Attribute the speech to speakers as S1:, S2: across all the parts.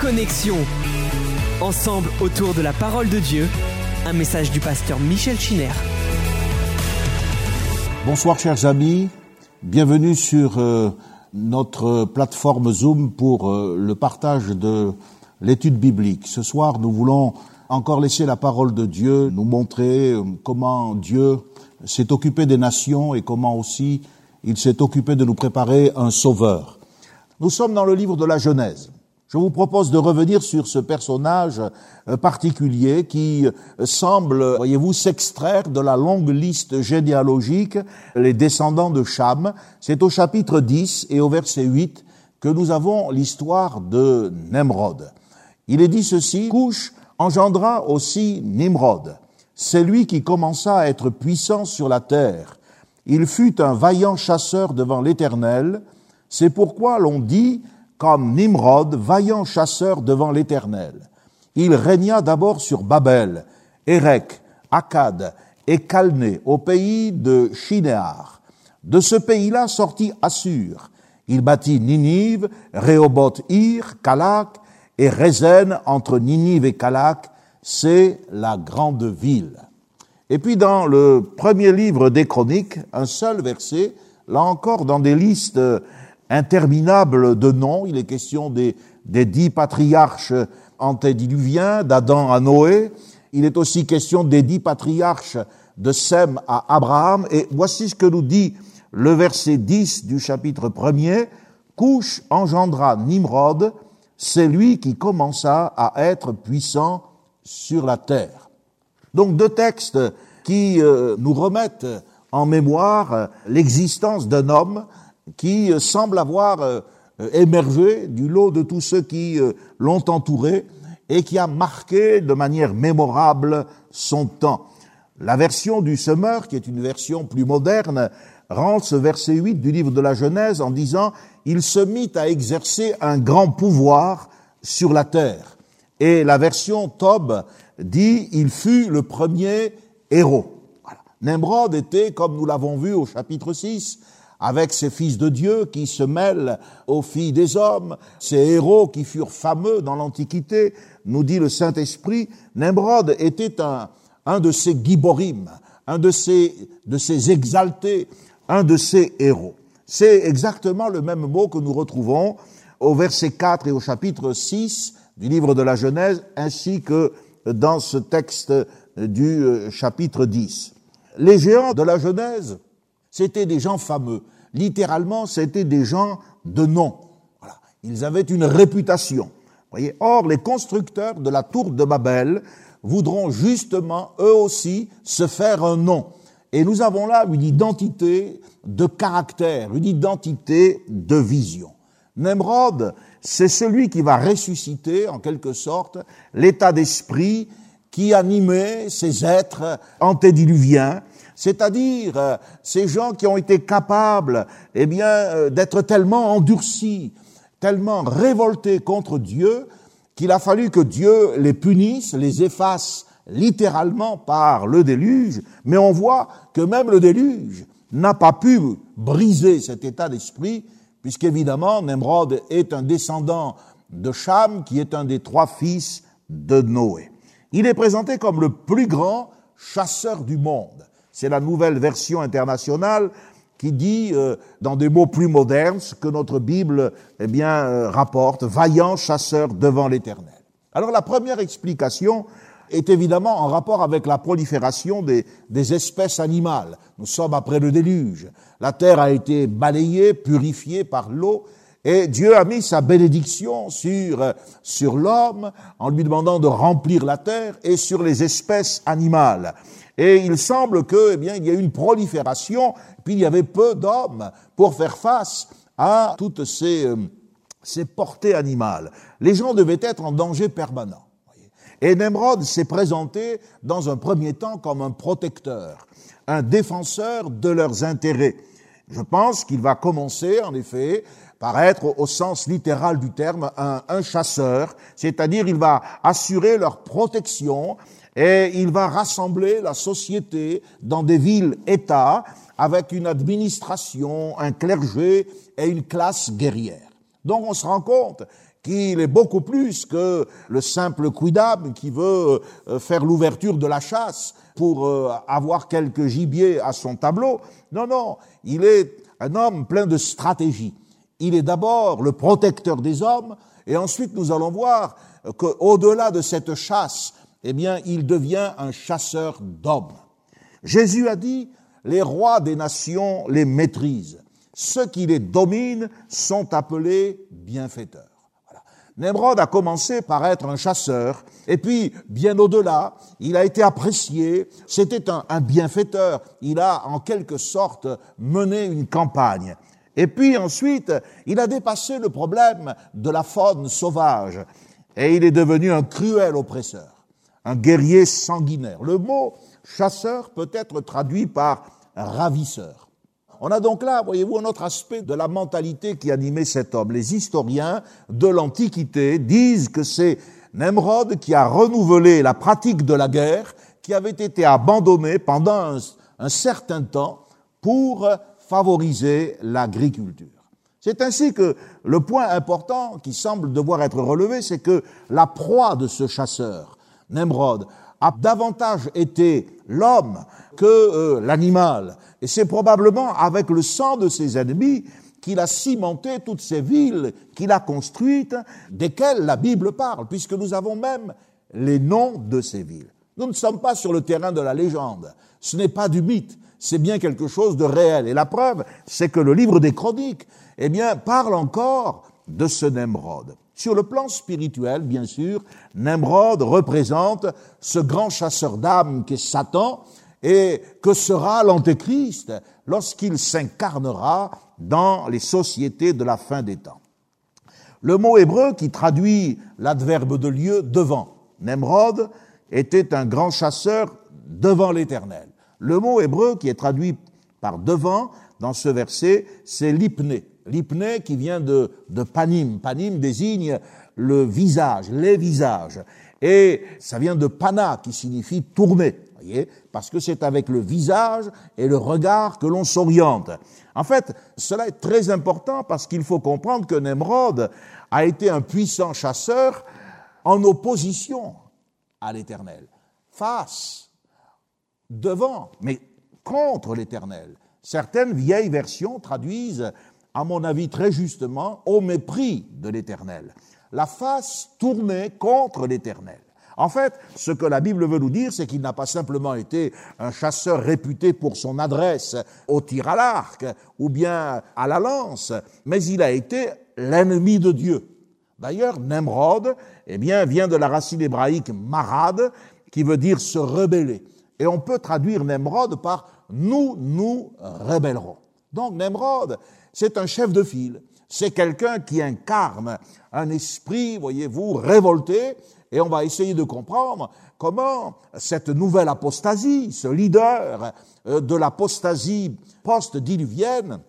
S1: Connexion. Ensemble autour de la parole de Dieu, un message du pasteur Michel Chiner.
S2: Bonsoir chers amis, bienvenue sur euh, notre plateforme Zoom pour euh, le partage de l'étude biblique. Ce soir, nous voulons encore laisser la parole de Dieu nous montrer euh, comment Dieu s'est occupé des nations et comment aussi il s'est occupé de nous préparer un sauveur. Nous sommes dans le livre de la Genèse. Je vous propose de revenir sur ce personnage euh, particulier qui euh, semble, voyez-vous, s'extraire de la longue liste généalogique, les descendants de Cham. C'est au chapitre 10 et au verset 8 que nous avons l'histoire de Nemrod. Il est dit ceci, Couche engendra aussi Nimrod. C'est lui qui commença à être puissant sur la terre. Il fut un vaillant chasseur devant l'Éternel. C'est pourquoi l'on dit comme Nimrod, vaillant chasseur devant l'Éternel. Il régna d'abord sur Babel, Érec, Akkad et Calné, au pays de Shinéar. De ce pays-là sortit Assur. Il bâtit Ninive, Rehoboth, Ir, Kalak et Rézen entre Ninive et Kalak. C'est la grande ville. Et puis dans le premier livre des Chroniques, un seul verset, là encore dans des listes interminable de noms. Il est question des, des dix patriarches antédiluviens, d'Adam à Noé. Il est aussi question des dix patriarches de Sem à Abraham. Et voici ce que nous dit le verset 10 du chapitre 1er. Couche engendra Nimrod, c'est lui qui commença à être puissant sur la terre. Donc deux textes qui euh, nous remettent en mémoire l'existence d'un homme qui euh, semble avoir euh, euh, émergé du lot de tous ceux qui l'ont entouré et qui a marqué de manière mémorable son temps. La version du semeur, qui est une version plus moderne, rend ce verset 8 du livre de la Genèse en disant Il se mit à exercer un grand pouvoir sur la terre. Et la version Tob dit Il fut le premier héros. Nimrod était, comme nous l'avons vu au chapitre 6, avec ces fils de Dieu qui se mêlent aux filles des hommes, ces héros qui furent fameux dans l'Antiquité, nous dit le Saint-Esprit, Nimrod était un, un de ces giborim, un de ces, de ces exaltés, un de ces héros. C'est exactement le même mot que nous retrouvons au verset 4 et au chapitre 6 du livre de la Genèse, ainsi que dans ce texte du euh, chapitre 10. Les géants de la Genèse c'était des gens fameux. Littéralement, c'était des gens de nom. Voilà. Ils avaient une réputation. Voyez? Or, les constructeurs de la tour de Babel voudront justement, eux aussi, se faire un nom. Et nous avons là une identité de caractère, une identité de vision. Nemrod, c'est celui qui va ressusciter, en quelque sorte, l'état d'esprit qui animait ces êtres antédiluviens c'est-à-dire euh, ces gens qui ont été capables, eh bien, euh, d'être tellement endurcis, tellement révoltés contre Dieu, qu'il a fallu que Dieu les punisse, les efface littéralement par le déluge, mais on voit que même le déluge n'a pas pu briser cet état d'esprit, puisqu'évidemment, Nemrod est un descendant de Cham, qui est un des trois fils de Noé. Il est présenté comme le plus grand chasseur du monde. C'est la nouvelle version internationale qui dit, euh, dans des mots plus modernes, ce que notre Bible eh bien, euh, rapporte, vaillant chasseur devant l'Éternel. Alors la première explication est évidemment en rapport avec la prolifération des, des, espèces animales. Nous sommes après le déluge. La terre a été balayée, purifiée par l'eau, et Dieu a mis sa bénédiction sur, euh, sur l'homme en lui demandant de remplir la terre et sur les espèces animales. Et il semble que, eh bien, il y a une prolifération, puis il y avait peu d'hommes pour faire face à toutes ces, euh, ces portées animales. Les gens devaient être en danger permanent. Et Nemrod s'est présenté dans un premier temps comme un protecteur, un défenseur de leurs intérêts. Je pense qu'il va commencer, en effet, par être, au sens littéral du terme, un, un chasseur, c'est-à-dire il va assurer leur protection et il va rassembler la société dans des villes-États avec une administration, un clergé et une classe guerrière. Donc on se rend compte qu'il est beaucoup plus que le simple quidam qui veut euh, faire l'ouverture de la chasse pour euh, avoir quelques gibiers à son tableau. Non, non, il est un homme plein de stratégie. Il est d'abord le protecteur des hommes, et ensuite nous allons voir qu'au-delà de cette chasse, eh bien, il devient un chasseur d'hommes. Jésus a dit, les rois des nations les maîtrisent. Ceux qui les dominent sont appelés bienfaiteurs. Nemrod a commencé par être un chasseur, et puis, bien au-delà, il a été apprécié, c'était un, un, bienfaiteur, il a en quelque sorte mené une campagne. Et puis ensuite, il a dépassé le problème de la faune sauvage, et il est devenu un cruel oppresseur, un guerrier sanguinaire. Le mot chasseur peut être traduit par ravisseur. On a donc là, voyez-vous, un autre aspect de la mentalité qui animait cet homme. Les historiens de l'Antiquité disent que c'est Nemrod qui a renouvelé la pratique de la guerre qui avait été abandonnée pendant un, certain temps pour favoriser l'agriculture. C'est ainsi que le point important qui semble devoir être relevé, c'est que la proie de ce chasseur, Nemrod, a davantage été l'homme que euh, l'animal. Et c'est probablement avec le sang de ses ennemis qu'il a cimenté toutes ces villes qu'il a construites, desquelles la Bible parle, puisque nous avons même les noms de ces villes. Nous ne sommes pas sur le terrain de la légende. Ce n'est pas du mythe. C'est bien quelque chose de réel. Et la preuve, c'est que le livre des chroniques, eh parle encore de ce Nemrod. Sur le plan spirituel, bien sûr, Nemrod représente ce grand chasseur d'âmes qu'est Satan, et que sera l'Antéchrist lorsqu'il s'incarnera dans les sociétés de la fin des temps. Le mot hébreu qui traduit l'adverbe de lieu devant, Nemrod, était un grand chasseur devant l'Éternel. Le mot hébreu qui est traduit par devant dans ce verset, c'est l'hypné. L'hypné qui vient de, de panim. Panim désigne le visage, les visages. Et ça vient de pana qui signifie tourner parce que c'est avec le visage et le regard que l'on s'oriente. En fait, cela est très important parce qu'il faut comprendre que Nemrod a été un puissant chasseur en opposition à l'Éternel, face, devant, mais contre l'Éternel. Certaines vieilles versions traduisent, à mon avis très justement, au mépris de l'Éternel. La face tournée contre l'Éternel. En fait, ce que la Bible veut nous dire, c'est qu'il n'a pas simplement été un chasseur réputé pour son adresse au tir à l'arc ou bien à la lance, mais il a été l'ennemi de Dieu. D'ailleurs, Nemrod, eh bien, vient de la racine hébraïque marad, qui veut dire se rebeller. Et on peut traduire Nemrod par nous nous rébellerons. Donc Nemrod, c'est un chef de file. C'est quelqu'un qui incarne un esprit, voyez-vous, révolté, et on va essayer de comprendre comment cette nouvelle apostasie, ce leader euh, de l'apostasie post-diluvienne,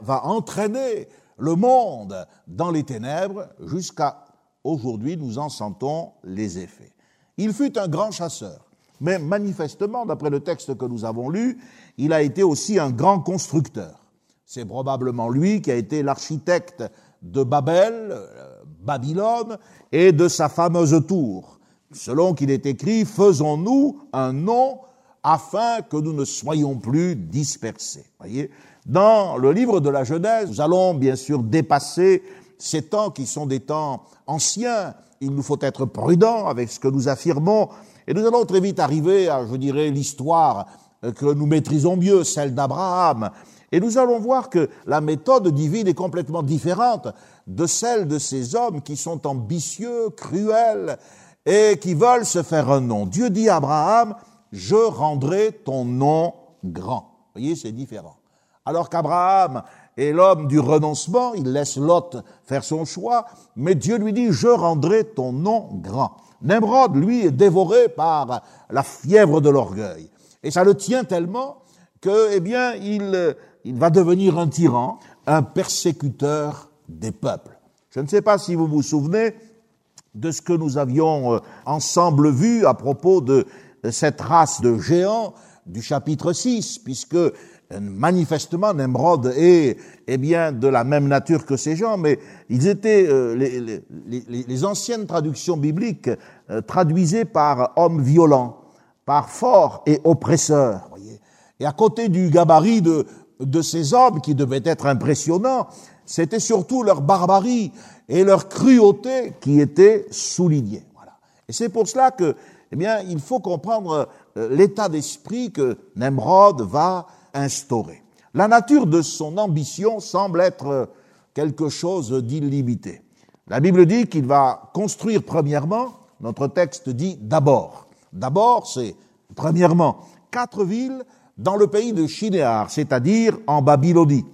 S2: va entraîner le monde dans les ténèbres jusqu'à aujourd'hui, nous en sentons les effets. Il fut un grand chasseur, mais manifestement, d'après le texte que nous avons lu, il a été aussi un grand constructeur. C'est probablement lui qui a été l'architecte de Babel, euh, Babylone, et de sa fameuse tour. Selon qu'il est écrit, faisons-nous un nom afin que nous ne soyons plus dispersés. Voyez Dans le livre de la Genèse, nous allons bien sûr dépasser ces temps qui sont des temps anciens. Il nous faut être prudents avec ce que nous affirmons. Et nous allons très vite arriver à, je dirais, l'histoire que nous maîtrisons mieux, celle d'Abraham. Et nous allons voir que la méthode divine est complètement différente de celle de ces hommes qui sont ambitieux, cruels et qui veulent se faire un nom. Dieu dit à Abraham, je rendrai ton nom grand. Vous voyez, c'est différent. Alors qu'Abraham est l'homme du renoncement, il laisse Lot faire son choix, mais Dieu lui dit, je rendrai ton nom grand. Nemrod, lui, est dévoré par la fièvre de l'orgueil. Et ça le tient tellement que, eh bien, il, il va devenir un tyran, un persécuteur des peuples. Je ne sais pas si vous vous souvenez de ce que nous avions euh, ensemble vu à propos de cette race de géants du chapitre 6, puisque manifestement, Nemrod est, eh bien, de la même nature que ces gens, mais ils étaient, euh, les, anciennes traductions bibliques euh, traduisaient par homme violent, par fort et oppresseur. Voyez. Et à côté du gabarit de, de ces hommes qui devaient être impressionnants, c'était surtout leur barbarie et leur cruauté qui étaient soulignés. Voilà. Et c'est pour cela que, eh bien, il faut comprendre euh, l'état d'esprit que Nemrod va instaurer. La nature de son ambition semble être quelque chose d'illimité. La Bible dit qu'il va construire premièrement, notre texte dit d'abord. D'abord, c'est premièrement quatre villes dans le pays de Shinéar, c'est-à-dire en Babylonie.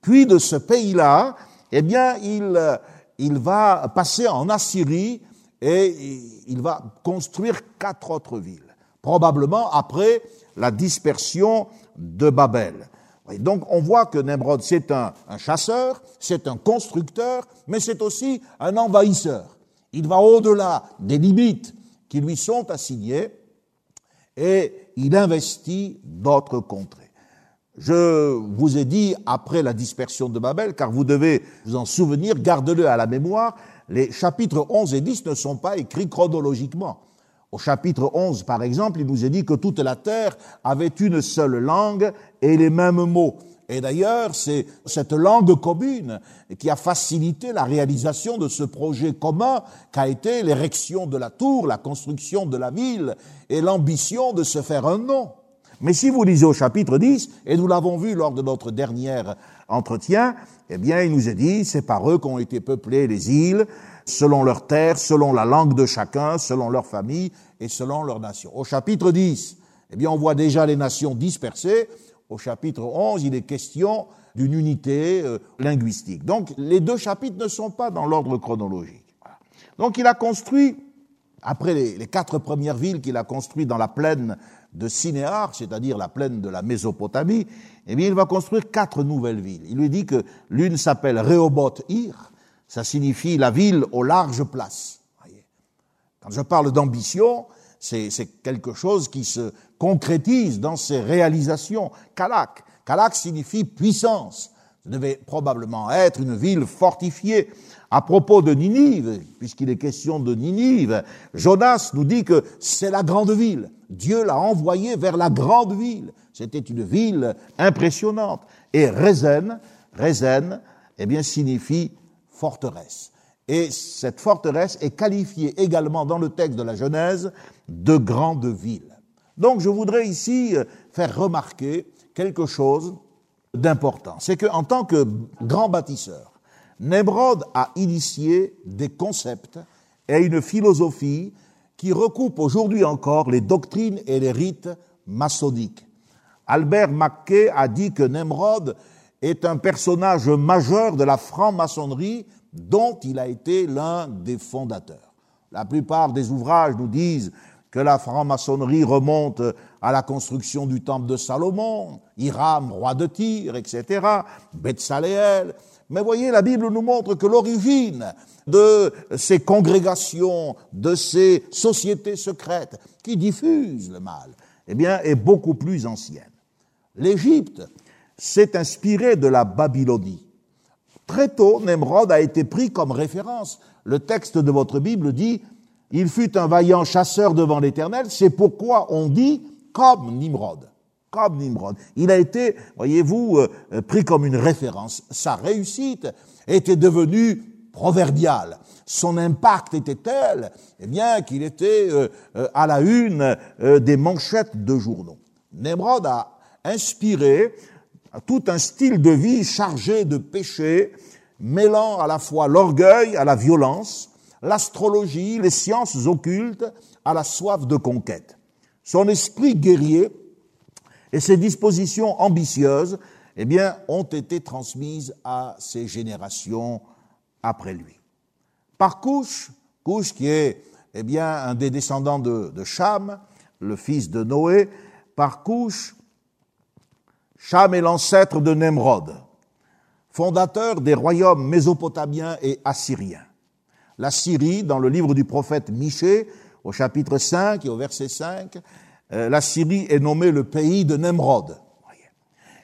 S2: Puis de ce pays-là, eh bien, il, va passer en Assyrie et il va construire quatre autres villes probablement après la dispersion de Babel. donc on voit que Nemrod, c'est un, chasseur, c'est un constructeur, mais c'est aussi un envahisseur. Il va au-delà des limites qui lui sont assignées et il investit d'autres contrées. Je vous ai dit après la dispersion de Babel, car vous devez vous en souvenir, gardez-le à la mémoire, les chapitres 11 et 10 ne sont pas écrits chronologiquement. Au chapitre 11, par exemple, il nous est dit que toute la terre avait une seule langue et les mêmes mots. Et d'ailleurs, c'est cette langue commune qui a facilité la réalisation de ce projet commun qu'a été l'érection de la tour, la construction de la ville et l'ambition de se faire un nom. Mais si vous lisez au chapitre 10, et nous l'avons vu lors de notre dernier entretien, eh bien, il nous est dit, c'est par eux qu'ont été peuplées les îles, selon leur terre, selon la langue de chacun, selon leur famille et selon leur nation. Au chapitre 10, eh bien, on voit déjà les nations dispersées. Au chapitre 11, il est question d'une unité euh, linguistique. Donc, les deux chapitres ne sont pas dans l'ordre chronologique. Donc, il a construit, après les, quatre premières villes qu'il a construites dans la plaine de Sinéar, c'est-à-dire la plaine de la Mésopotamie, eh bien, il va construire quatre nouvelles villes. Il lui dit que l'une s'appelle Rehoboth-Ir, ça signifie la ville aux larges places. Quand je parle d'ambition, c'est quelque chose qui se concrétise dans ses réalisations. Kalak. Kalak signifie puissance. Ça devait probablement être une ville fortifiée. À propos de Ninive, puisqu'il est question de Ninive, Jonas nous dit que c'est la grande ville. Dieu l'a envoyé vers la grande ville. C'était une ville impressionnante. Et Rezen, Rezen, eh bien, signifie forteresse. Et cette forteresse est qualifiée également dans le texte de la Genèse de grande ville. Donc je voudrais ici euh, faire remarquer quelque chose d'important. C'est qu'en tant que grand bâtisseur, Nemrod a initié des concepts et une philosophie qui recoupe aujourd'hui encore les doctrines et les rites maçonniques. Albert Mackay a dit que Nemrod est un personnage majeur de la franc-maçonnerie dont il a été l'un des fondateurs. La plupart des ouvrages nous disent que la franc-maçonnerie remonte à la construction du temple de Salomon, Hiram, roi de Tyr, etc., Betsaléel. Mais voyez, la Bible nous montre que l'origine de ces congrégations, de ces sociétés secrètes qui diffusent le mal, eh bien, est beaucoup plus ancienne. L'Égypte s'est inspirée de la Babylonie. Très tôt, Nemrod a été pris comme référence. Le texte de votre Bible dit Il fut un vaillant chasseur devant l'Éternel, c'est pourquoi on dit comme Nimrod. Comme Nimrod. Il a été, voyez-vous, euh, pris comme une référence. Sa réussite était devenue proverbiale. Son impact était tel, eh bien, qu'il était euh, euh, à la une des manchettes de journaux. Nimrod a inspiré tout un style de vie chargé de péché, mêlant à la fois l'orgueil à la violence, l'astrologie, les sciences occultes à la soif de conquête. Son esprit guerrier et ses dispositions ambitieuses, eh bien, ont été transmises à ses générations après lui. Par couche, couche qui est, eh bien, un des descendants de, de Cham, le fils de Noé, par couche, Cham est l'ancêtre de Nemrod, fondateur des royaumes mésopotamiens et assyriens. La Syrie, dans le livre du prophète Michée, au chapitre 5 et au verset 5, euh, la Syrie est nommée le pays de Nemrod.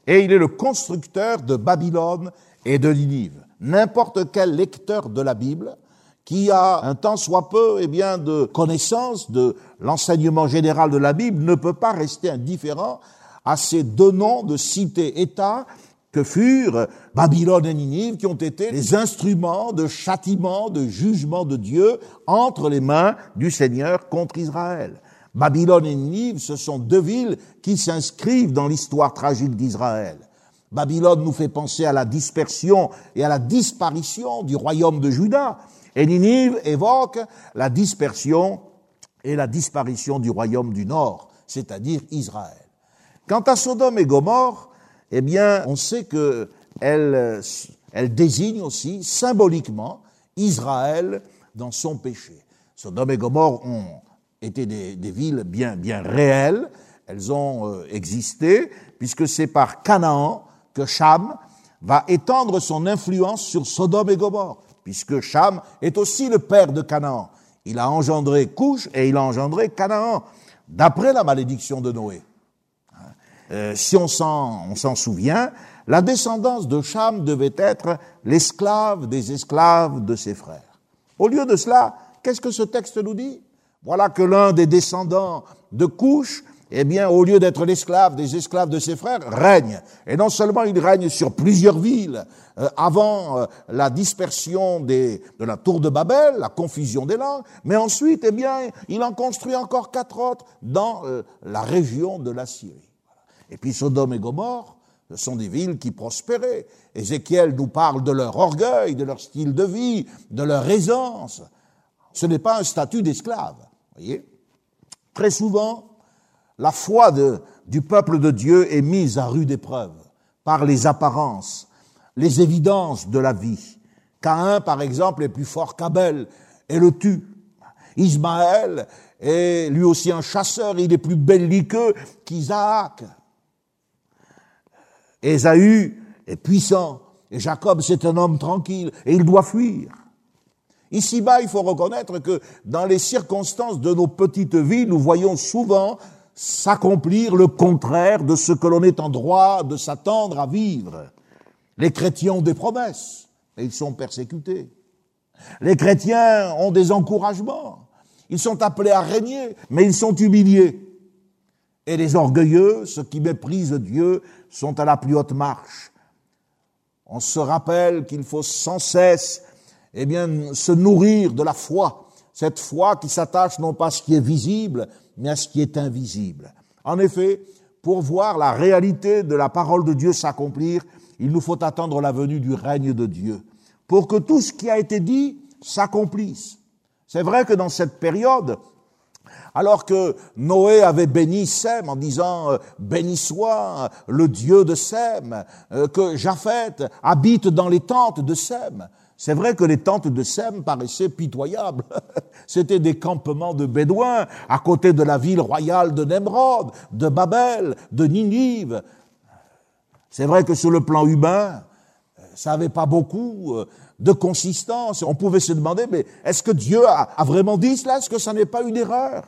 S2: et il est le constructeur de Babylone et de Ninive. N'importe quel lecteur de la Bible qui a un temps soit peu eh bien de connaissance de l'enseignement général de la Bible ne peut pas rester indifférent à ces deux noms de cités-États que furent Babylone et Ninive, qui ont été les instruments de châtiment, de jugement de Dieu entre les mains du Seigneur contre Israël. Babylone et Ninive, ce sont deux villes qui s'inscrivent dans l'histoire tragique d'Israël. Babylone nous fait penser à la dispersion et à la disparition du royaume de Juda, et Ninive évoque la dispersion et la disparition du royaume du Nord, c'est-à-dire Israël. Quant à Sodome et Gomorre, eh bien, on sait que elle, elle désigne aussi symboliquement Israël dans son péché. Sodome et Gomorre ont été des, villes bien, bien réelles, elles ont euh, existé, puisque c'est par Canaan que Cham va étendre son influence sur Sodome et Gomorre, puisque Cham est aussi le père de Canaan. Il a engendré Couche et il a engendré Canaan, d'après la malédiction de Noé. Euh, si on s'en souvient, la descendance de Cham devait être l'esclave des esclaves de ses frères. Au lieu de cela, qu'est-ce que ce texte nous dit? Voilà que l'un des descendants de Couche, eh bien, au lieu d'être l'esclave des esclaves de ses frères, règne. Et non seulement il règne sur plusieurs villes, euh, avant euh, la dispersion des, de la tour de Babel, la confusion des langues, mais ensuite, eh bien, il en construit encore quatre autres dans la région de la Syrie. Et puis Sodome et Gomorre, ce sont des villes qui prospéraient. Ézéchiel nous parle de leur orgueil, de leur style de vie, de leur aisance. Ce n'est pas un statut d'esclave. Voyez Très souvent, la foi du peuple de Dieu est mise à rude épreuve par les apparences, les évidences de la vie. Caïn, par exemple, est plus fort qu'Abel et le tue. Ismaël est lui aussi un chasseur, il est plus belliqueux qu'Isaac. Ésaü est puissant et Jacob c'est un homme tranquille et il doit fuir. Ici-bas, il faut reconnaître que dans les circonstances de nos petites vies, nous voyons souvent s'accomplir le contraire de ce que l'on est en droit de s'attendre à vivre. Les chrétiens ont des promesses, mais ils sont persécutés. Les chrétiens ont des encouragements. Ils sont appelés à régner, mais ils sont humiliés. Et les orgueilleux, ceux qui méprisent Dieu, sont à la plus haute marche. On se rappelle qu'il faut sans cesse, eh bien, se nourrir de la foi, cette foi qui s'attache non pas à ce qui est visible, mais à ce qui est invisible. En effet, pour voir la réalité de la parole de Dieu s'accomplir, il nous faut attendre la venue du règne de Dieu, pour que tout ce qui a été dit s'accomplisse. C'est vrai que dans cette période, alors que Noé avait béni Sem en disant euh, béni soit le Dieu de Sem, euh, que Japheth habite dans les tentes de Sem. C'est vrai que les tentes de Sem paraissaient pitoyables. C'était des campements de Bédouins à côté de la ville royale de Nemrod, de Babel, de Ninive. C'est vrai que sur le plan humain, ça n'avait pas beaucoup euh, de consistance. On pouvait se demander, mais est-ce que Dieu a, vraiment dit cela? Est-ce que ça n'est pas une erreur?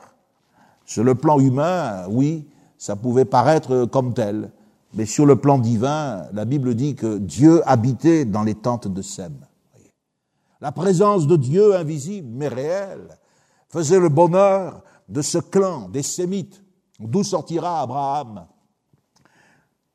S2: Sur le plan humain, oui, ça pouvait paraître comme tel. Mais sur le plan divin, la Bible dit que Dieu habitait dans les tentes de Sem. La présence de Dieu invisible mais réelle faisait le bonheur de ce clan des Sémites. D'où sortira Abraham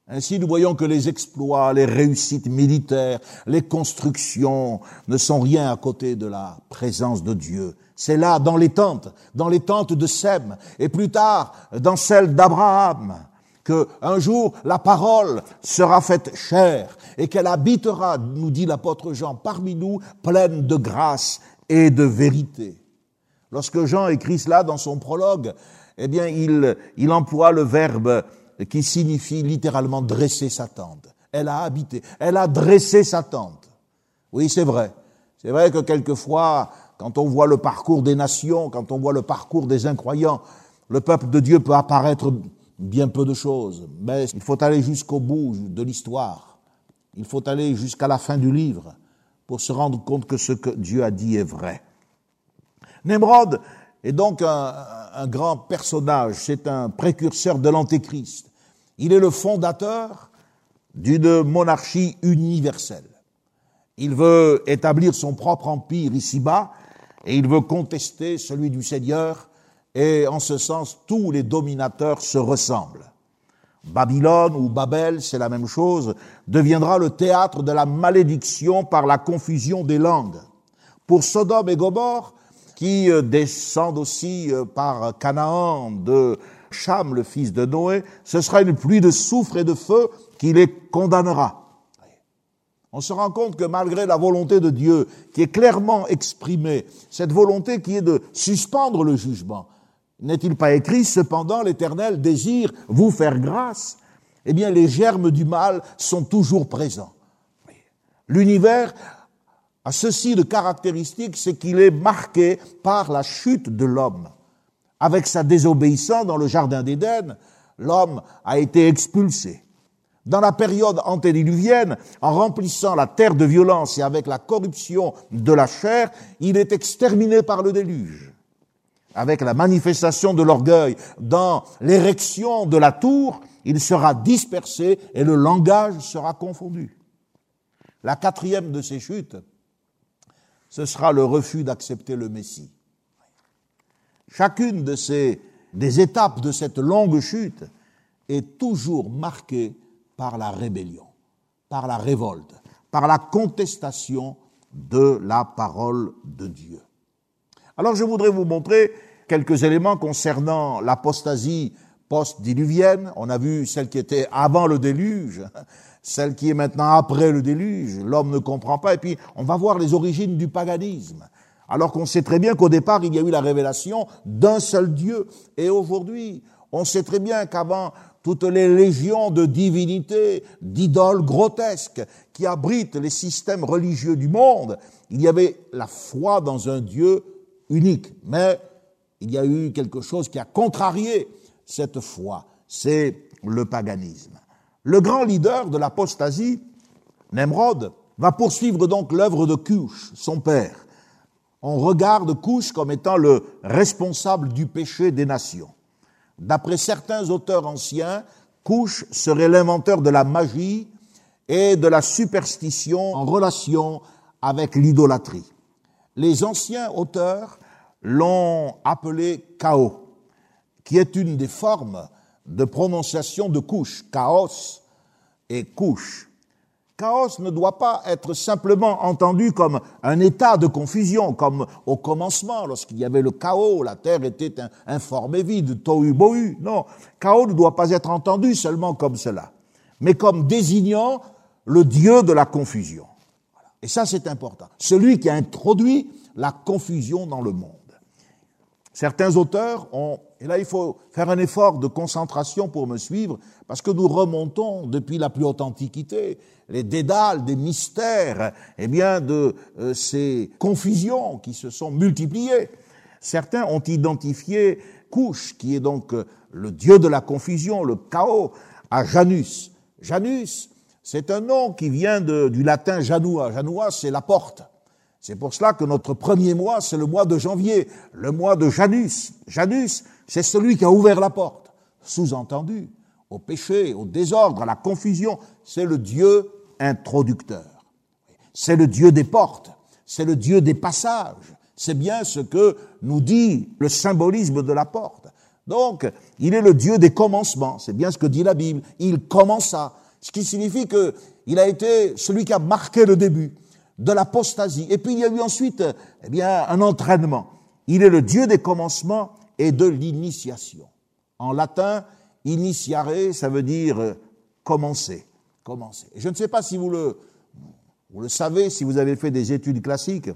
S2: ainsi, nous voyons que les exploits, les réussites militaires, les constructions ne sont rien à côté de la présence de Dieu. C'est là, dans les tentes, dans les tentes de Sem, et plus tard, dans celles d'Abraham, que un jour la parole sera faite chair et qu'elle habitera, nous dit l'apôtre Jean, parmi nous, pleine de grâce et de vérité. Lorsque Jean écrit cela dans son prologue, eh bien, il, il emploie le verbe qui signifie littéralement dresser sa tente. Elle a habité, elle a dressé sa tente. Oui, c'est vrai. C'est vrai que quelquefois, quand on voit le parcours des nations, quand on voit le parcours des incroyants, le peuple de Dieu peut apparaître bien peu de choses. Mais il faut aller jusqu'au bout de l'histoire. Il faut aller jusqu'à la fin du livre pour se rendre compte que ce que Dieu a dit est vrai. Nemrod est donc un, un grand personnage, c'est un précurseur de l'Antéchrist. Il est le fondateur d'une monarchie universelle. Il veut établir son propre empire ici-bas et il veut contester celui du Seigneur et en ce sens tous les dominateurs se ressemblent. Babylone ou Babel, c'est la même chose, deviendra le théâtre de la malédiction par la confusion des langues. Pour Sodome et Gomorre, qui euh, descendent aussi euh, par Canaan de Cham, le fils de Noé, ce sera une pluie de soufre et de feu qui les condamnera. On se rend compte que malgré la volonté de Dieu qui est clairement exprimée, cette volonté qui est de suspendre le jugement, n'est-il pas écrit, cependant l'Éternel désire vous faire grâce? Eh bien, les germes du mal sont toujours présents. L'univers a ceci de caractéristique, c'est qu'il est marqué par la chute de l'homme. Avec sa désobéissance dans le Jardin d'Éden, l'homme a été expulsé. Dans la période antédiluvienne, en remplissant la terre de violence et avec la corruption de la chair, il est exterminé par le déluge. Avec la manifestation de l'orgueil dans l'érection de la tour, il sera dispersé et le langage sera confondu. La quatrième de ces chutes, ce sera le refus d'accepter le Messie. Chacune de ces des étapes de cette longue chute est toujours marquée par la rébellion, par la révolte, par la contestation de la parole de Dieu. Alors je voudrais vous montrer quelques éléments concernant l'apostasie post-diluvienne. On a vu celle qui était avant le déluge, celle qui est maintenant après le déluge. L'homme ne comprend pas. Et puis on va voir les origines du paganisme. Alors qu'on sait très bien qu'au départ, il y a eu la révélation d'un seul Dieu. Et aujourd'hui, on sait très bien qu'avant toutes les légions de divinités, d'idoles grotesques qui abritent les systèmes religieux du monde, il y avait la foi dans un Dieu unique. Mais il y a eu quelque chose qui a contrarié cette foi, c'est le paganisme. Le grand leader de l'apostasie, Nemrod, va poursuivre donc l'œuvre de Cush, son père. On regarde Cush comme étant le responsable du péché des nations. D'après certains auteurs anciens, Couche serait l'inventeur de la magie et de la superstition en relation avec l'idolâtrie. Les anciens auteurs l'ont appelé chaos, qui est une des formes de prononciation de couche, chaos et couche chaos ne doit pas être simplement entendu comme un état de confusion, comme au commencement, lorsqu'il y avait le chaos, la terre était informe et vide, tohu bohu. Non, chaos ne doit pas être entendu seulement comme cela, mais comme désignant le Dieu de la confusion. Et ça, c'est important. Celui qui a introduit la confusion dans le monde. Certains auteurs ont, et là il faut faire un effort de concentration pour me suivre, parce que nous remontons depuis la plus haute antiquité les dédales des mystères, eh bien de euh, ces confusions qui se sont multipliées. Certains ont identifié Couche, qui est donc euh, le dieu de la confusion, le chaos, à Janus. Janus, c'est un nom qui vient du latin Janua. Janua, c'est la porte. C'est pour cela que notre premier mois, c'est le mois de janvier, le mois de Janus. Janus, c'est celui qui a ouvert la porte. Sous-entendu, au péché, au désordre, à la confusion, c'est le Dieu introducteur. C'est le Dieu des portes, c'est le Dieu des passages. C'est bien ce que nous dit le symbolisme de la porte. Donc, il est le Dieu des commencements. C'est bien ce que dit la Bible. Il commença. Ce qui signifie qu'il a été celui qui a marqué le début de l'apostasie. Et puis il y a eu ensuite, eh bien, un entraînement. Il est le Dieu des commencements et de l'initiation. En latin, initiare, ça veut dire euh, commencer. Commencer. je ne sais pas si vous le, vous le savez, si vous avez fait des études classiques,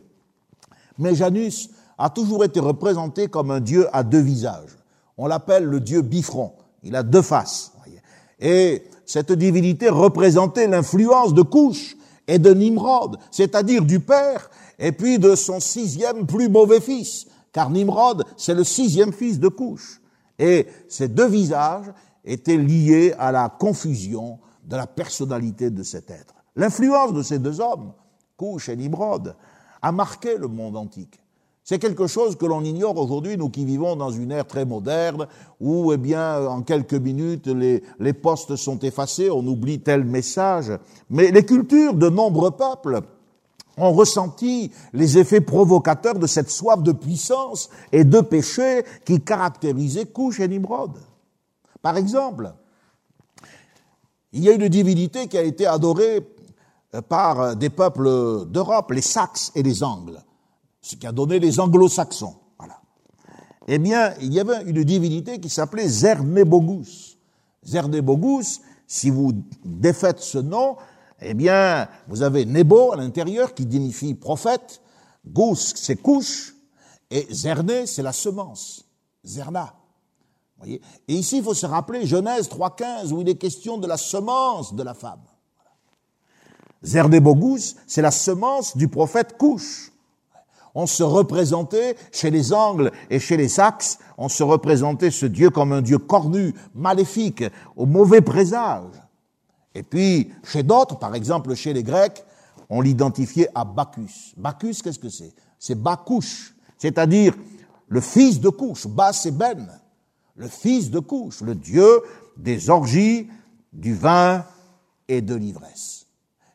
S2: mais Janus a toujours été représenté comme un dieu à deux visages. On l'appelle le dieu bifront. Il a deux faces. Et cette divinité représentait l'influence de Couche et de Nimrod, c'est-à-dire du père et puis de son sixième plus mauvais fils, car Nimrod, c'est le sixième fils de Couche. Et ces deux visages étaient liés à la confusion de la personnalité de cet être. L'influence de ces deux hommes, Couche et Nimrod, a marqué le monde antique. C'est quelque chose que l'on ignore aujourd'hui, nous qui vivons dans une ère très moderne, où, eh bien, en quelques minutes, les, postes sont effacés, on oublie tel message. Mais les cultures de nombreux peuples ont ressenti les effets provocateurs de cette soif de puissance et de péché qui caractérisait Couche et Nimrod. Par exemple, il y a une divinité qui a été adorée par des peuples d'Europe, les Saxes et les Angles ce qui a donné les anglo-saxons. Voilà. Eh bien, il y avait une divinité qui s'appelait Zernebogus. Zernebogus, si vous défaites ce nom, eh bien, vous avez Nebo à l'intérieur qui dignifie prophète, Gus, c'est couche, et Zerné, c'est la semence, Zerna. Voyez et ici, il faut se rappeler Genèse 3.15, où il est question de la semence de la femme. Zernebogus, c'est la semence du prophète couche on se représentait, chez les Angles et chez les Saxes, on se représentait ce Dieu comme un Dieu cornu, maléfique, au mauvais présage. Et puis, chez d'autres, par exemple chez les Grecs, on l'identifiait à Bacchus. Bacchus, qu'est-ce que c'est? C'est Bacchus, c'est-à-dire le fils de couche. Bas, c'est Ben, le fils de couche, le Dieu des orgies, du vin et de l'ivresse.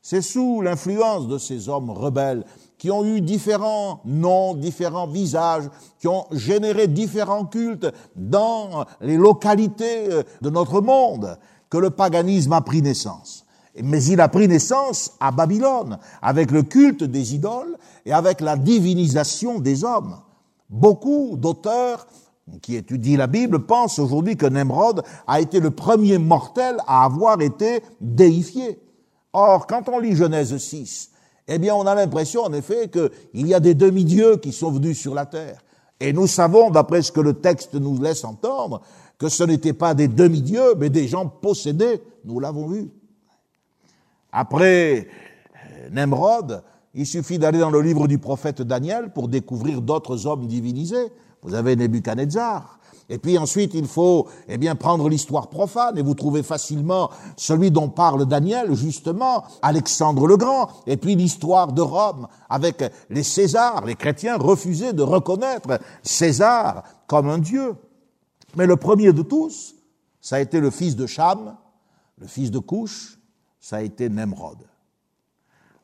S2: C'est sous l'influence de ces hommes rebelles qui ont eu différents noms, différents visages, qui ont généré différents cultes dans les localités euh, de notre monde, que le paganisme a pris naissance. Mais il a pris naissance à Babylone, avec le culte des idoles et avec la divinisation des hommes. Beaucoup d'auteurs qui étudient la Bible pensent aujourd'hui que Nemrod a été le premier mortel à avoir été déifié. Or, quand on lit Genèse 6, eh bien on a l'impression en effet qu'il y a des demi-dieux qui sont venus sur la terre. Et nous savons, d'après ce que le texte nous laisse entendre, que ce n'étaient pas des demi-dieux, mais des gens possédés. Nous l'avons vu. Après euh, Nemrod, il suffit d'aller dans le livre du prophète Daniel pour découvrir d'autres hommes divinisés. Vous avez Nebuchadnezzar, et puis ensuite, il faut eh prendre l'histoire profane et vous trouvez facilement celui dont parle Daniel, justement, Alexandre le Grand, et puis l'histoire de Rome avec les Césars. Les chrétiens refusaient de reconnaître César comme un dieu. Mais le premier de tous, ça a été le fils de Cham, le fils de Couche, ça a été Nemrod.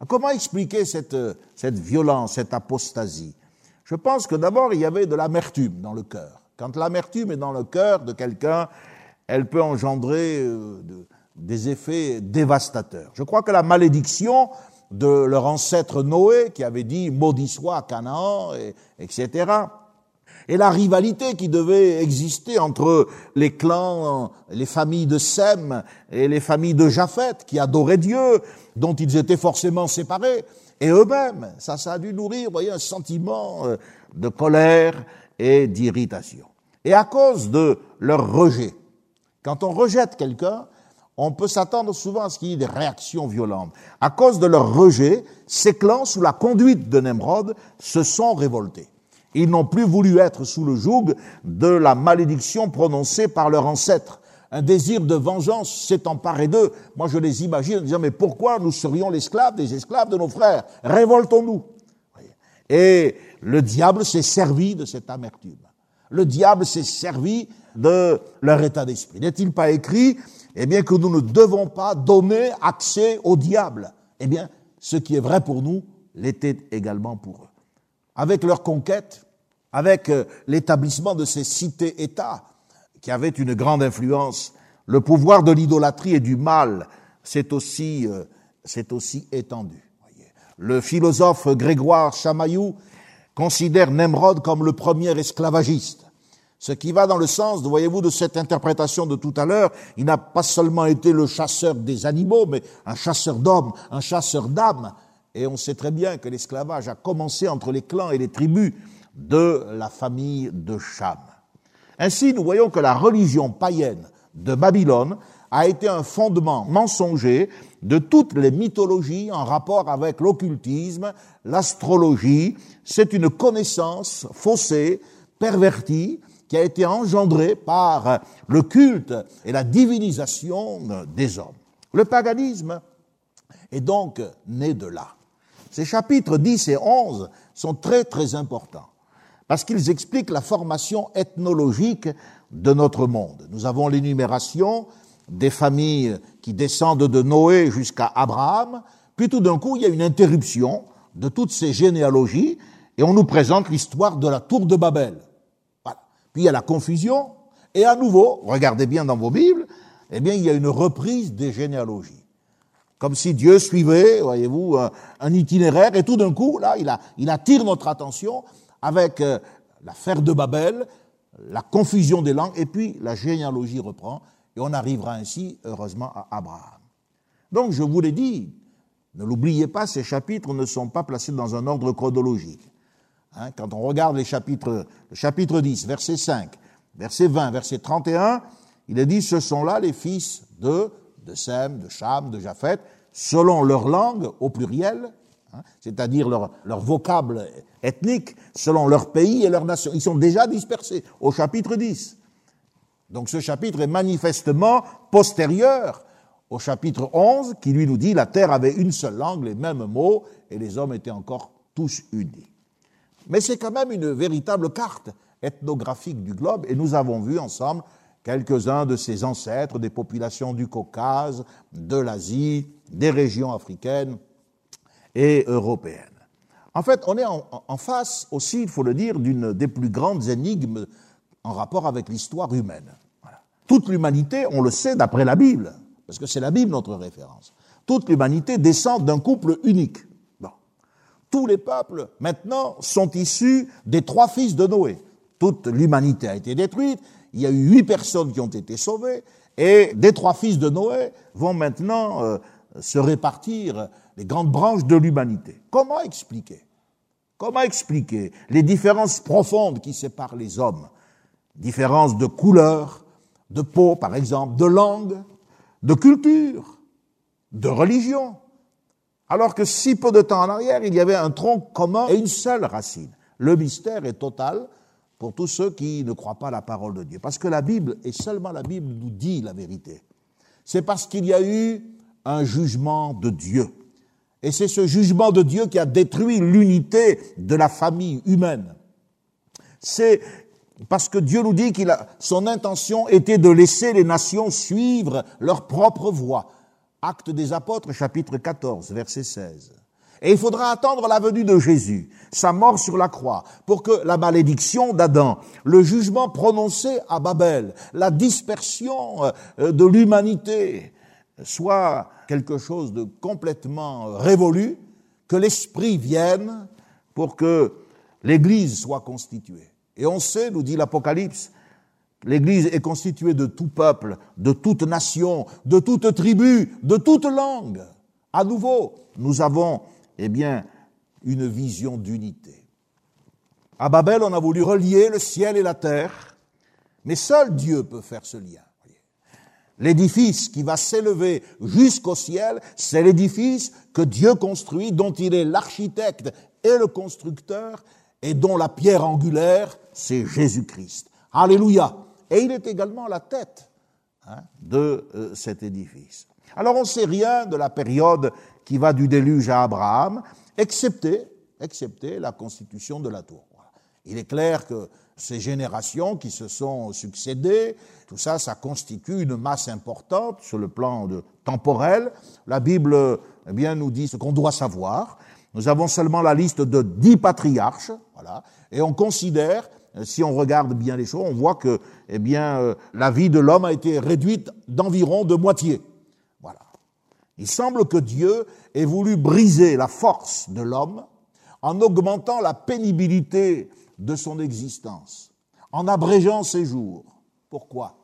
S2: Comment expliquer cette, cette violence, cette apostasie? Je pense que d'abord, il y avait de l'amertume dans le cœur. Quand l'amertume est dans le cœur de quelqu'un, elle peut engendrer euh, des effets dévastateurs. Je crois que la malédiction de leur ancêtre Noé, qui avait dit maudit soit Canaan, et, etc., et la rivalité qui devait exister entre les clans, les familles de Sem et les familles de Japheth, qui adoraient Dieu, dont ils étaient forcément séparés, et eux-mêmes, ça, ça a dû nourrir, voyez, un sentiment euh, de colère et d'irritation. Et à cause de leur rejet, quand on rejette quelqu'un, on peut s'attendre souvent à ce qu'il y ait des réactions violentes. À cause de leur rejet, ces clans, sous la conduite de Nemrod, se sont révoltés. Ils n'ont plus voulu être sous le joug de la malédiction prononcée par leur ancêtre. Un désir de vengeance s'est emparé d'eux. Moi, je les imagine en disant, mais pourquoi nous serions l'esclave des esclaves de nos frères? Révoltons-nous. Et le diable s'est servi de cette amertume. Le diable s'est servi de leur état d'esprit. N'est-il pas écrit, eh bien, que nous ne devons pas donner accès au diable? Eh bien, ce qui est vrai pour nous l'était également pour eux. Avec leur conquête, avec euh, l'établissement de ces cités-États, qui avaient une grande influence, le pouvoir de l'idolâtrie et du mal s'est aussi, euh, aussi étendu. Le philosophe Grégoire Chamaillou considère Nemrod comme le premier esclavagiste. Ce qui va dans le sens, voyez-vous, de cette interprétation de tout à l'heure, il n'a pas seulement été le chasseur des animaux, mais un chasseur d'hommes, un chasseur d'âmes. Et on sait très bien que l'esclavage a commencé entre les clans et les tribus de la famille de Cham. Ainsi, nous voyons que la religion païenne de Babylone a été un fondement mensonger de toutes les mythologies en rapport avec l'occultisme, l'astrologie. C'est une connaissance faussée, pervertie, qui a été engendrée par le culte et la divinisation des hommes. Le paganisme est donc né de là. Ces chapitres 10 et 11 sont très très importants. parce qu'ils expliquent la formation ethnologique de notre monde. Nous avons l'énumération des familles qui descendent de Noé jusqu'à Abraham, puis tout d'un coup, il y a une interruption de toutes ces généalogies, et on nous présente l'histoire de la tour de Babel. Puis il y a la confusion, et à nouveau, regardez bien dans vos Bibles, eh bien, il y a une reprise des généalogies. Comme si Dieu suivait, voyez-vous, un, itinéraire, et tout d'un coup, là, il attire notre attention avec euh, l'affaire de Babel, la confusion des langues, et puis la généalogie reprend, et on arrivera ainsi, heureusement, à Abraham. Donc, je vous l'ai dit, ne l'oubliez pas, ces chapitres ne sont pas placés dans un ordre chronologique. Hein, quand on regarde les chapitres, le chapitre 10, verset 5, verset 20, verset 31, il est dit, ce sont là les fils de, de Sem, de Cham, de Japheth, selon leur langue, au pluriel, hein, c'est-à-dire leur, leur vocable ethnique, selon leur pays et leur nation. Ils sont déjà dispersés au chapitre 10. Donc ce chapitre est manifestement postérieur au chapitre 11 qui lui nous dit la terre avait une seule langue, les mêmes mots, et les hommes étaient encore tous unis. Mais c'est quand même une véritable carte ethnographique du globe, et nous avons vu ensemble quelques-uns de ses ancêtres, des populations du Caucase, de l'Asie, des régions africaines et européennes. En fait, on est en, face aussi, il faut le dire, d'une des plus grandes énigmes en rapport avec l'histoire humaine. Toute l'humanité, on le sait d'après la Bible, parce que c'est la Bible notre référence. Toute l'humanité descend d'un couple unique. Tous les peuples, maintenant, sont issus des trois fils de Noé. Toute l'humanité a été détruite, il y a eu huit personnes qui ont été sauvées, et des trois fils de Noé vont maintenant euh, se répartir les grandes branches de l'humanité. Comment expliquer? Comment expliquer les différences profondes qui séparent les hommes? Différences de couleur, de peau, par exemple, de langue, de culture, de religion, alors que si peu de temps en arrière, il y avait un tronc commun et une seule racine. Le mystère est total pour tous ceux qui ne croient pas la parole de Dieu. Parce que la Bible, et seulement la Bible nous dit la vérité, c'est parce qu'il y a eu un jugement de Dieu. Et c'est ce jugement de Dieu qui a détruit l'unité de la famille humaine. C'est parce que Dieu nous dit qu'il a, son intention était de laisser les nations suivre leur propre voie. Acte des apôtres, chapitre 14, verset 16. Et il faudra attendre la venue de Jésus, sa mort sur la croix, pour que la malédiction d'Adam, le jugement prononcé à Babel, la dispersion euh, de l'humanité soit quelque chose de complètement révolu, que l'Esprit vienne pour que l'Église soit constituée. Et on sait, nous dit l'Apocalypse, l'Église est constituée de tout peuple, de toute nation, de toute tribu, de toute langue. À nouveau, nous avons, eh bien, une vision d'unité. À Babel, on a voulu relier le ciel et la terre, mais seul Dieu peut faire ce lien. L'édifice qui va s'élever jusqu'au ciel, c'est l'édifice que Dieu construit, dont il est l'architecte et le constructeur, et dont la pierre angulaire, c'est Jésus-Christ. Alléluia. Et il est également la tête hein, de euh, cet édifice. Alors on ne sait rien de la période qui va du déluge à Abraham, excepté, excepté la constitution de la tour. Il est clair que ces générations qui se sont succédées, tout ça, ça constitue une masse importante sur le plan de, temporel. La Bible eh bien, nous dit ce qu'on doit savoir. Nous avons seulement la liste de dix patriarches, voilà, et on considère, euh, si on regarde bien les choses, on voit que, eh euh, la vie de l'homme a été réduite d'environ de moitié. Voilà. Il semble que Dieu ait voulu briser la force de l'homme en augmentant la pénibilité de son existence, en abrégeant ses jours. Pourquoi?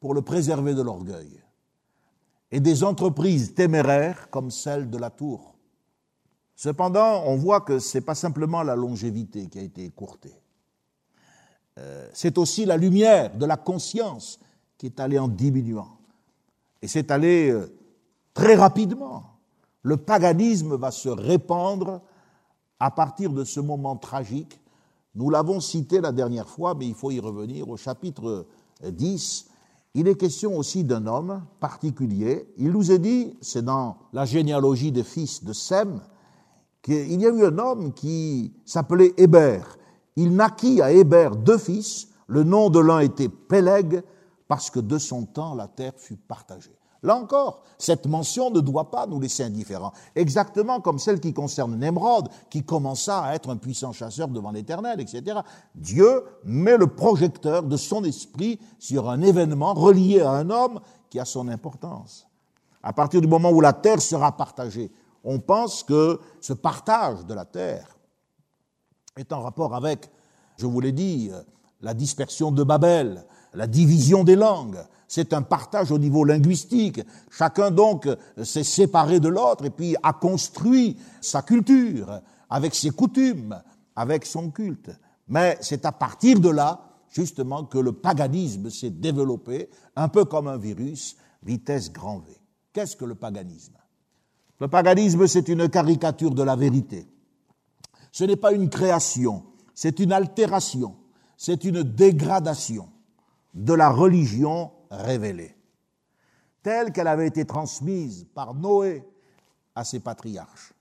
S2: Pour le préserver de l'orgueil et des entreprises téméraires comme celle de la tour. Cependant, on voit que ce n'est pas simplement la longévité qui a été écourtée. Euh, c'est aussi la lumière de la conscience qui est allée en diminuant. Et c'est allé euh, très rapidement. Le paganisme va se répandre à partir de ce moment tragique. Nous l'avons cité la dernière fois, mais il faut y revenir au chapitre 10. Il est question aussi d'un homme particulier. Il nous est dit, c'est dans la généalogie des fils de Sem, qu'il y a eu un homme qui s'appelait Hébert il naquit à Héber deux fils. Le nom de l'un était Péleg, parce que de son temps la terre fut partagée. Là encore, cette mention ne doit pas nous laisser indifférents. Exactement comme celle qui concerne Nemrod, qui commença à être un puissant chasseur devant l'Éternel, etc. Dieu met le projecteur de son esprit sur un événement relié à un homme qui a son importance. À partir du moment où la terre sera partagée, on pense que ce partage de la terre est en rapport avec, je vous l'ai dit, la dispersion de Babel, la division des langues, c'est un partage au niveau linguistique. Chacun donc s'est séparé de l'autre et puis a construit sa culture avec ses coutumes, avec son culte. Mais c'est à partir de là, justement, que le paganisme s'est développé, un peu comme un virus, vitesse grand V. Qu'est-ce que le paganisme? Le paganisme, c'est une caricature de la vérité. Ce n'est pas une création, c'est une altération, c'est une dégradation de la religion révélée, telle qu'elle avait été transmise par Noé à ses patriarches.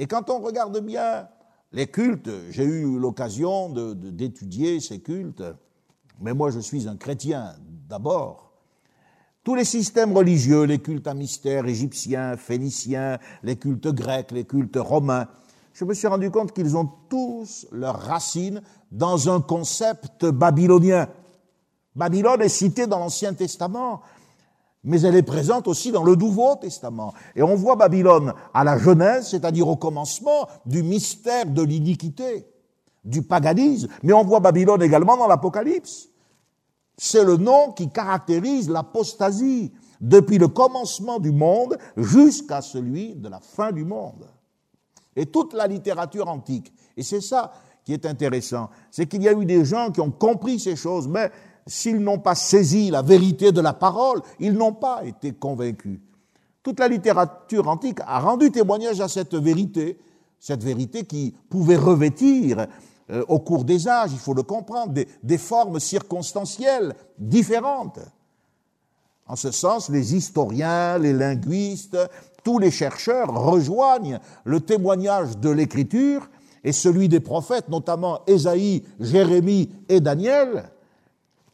S2: Et quand on regarde bien les cultes, j'ai eu l'occasion d'étudier ces cultes, mais moi je suis un chrétien d'abord. Tous les systèmes religieux, les cultes à mystère égyptiens, phéniciens, les cultes grecs, les cultes romains, je me suis rendu compte qu'ils ont tous leurs racines dans un concept babylonien. Babylone est citée dans l'Ancien Testament, mais elle est présente aussi dans le Nouveau Testament. Et on voit Babylone à la Genèse, c'est-à-dire au commencement du mystère de l'iniquité, du paganisme, mais on voit Babylone également dans l'Apocalypse. C'est le nom qui caractérise l'apostasie depuis le commencement du monde jusqu'à celui de la fin du monde. Et toute la littérature antique. Et c'est ça qui est intéressant, c'est qu'il y a eu des gens qui ont compris ces choses, mais s'ils n'ont pas saisi la vérité de la parole, ils n'ont pas été convaincus. Toute la littérature antique a rendu témoignage à cette vérité, cette vérité qui pouvait revêtir euh, au cours des âges, il faut le comprendre, des, des formes circonstancielles différentes. En ce sens, les historiens, les linguistes, tous les chercheurs rejoignent le témoignage de l'Écriture et celui des prophètes, notamment Ésaïe, Jérémie et Daniel,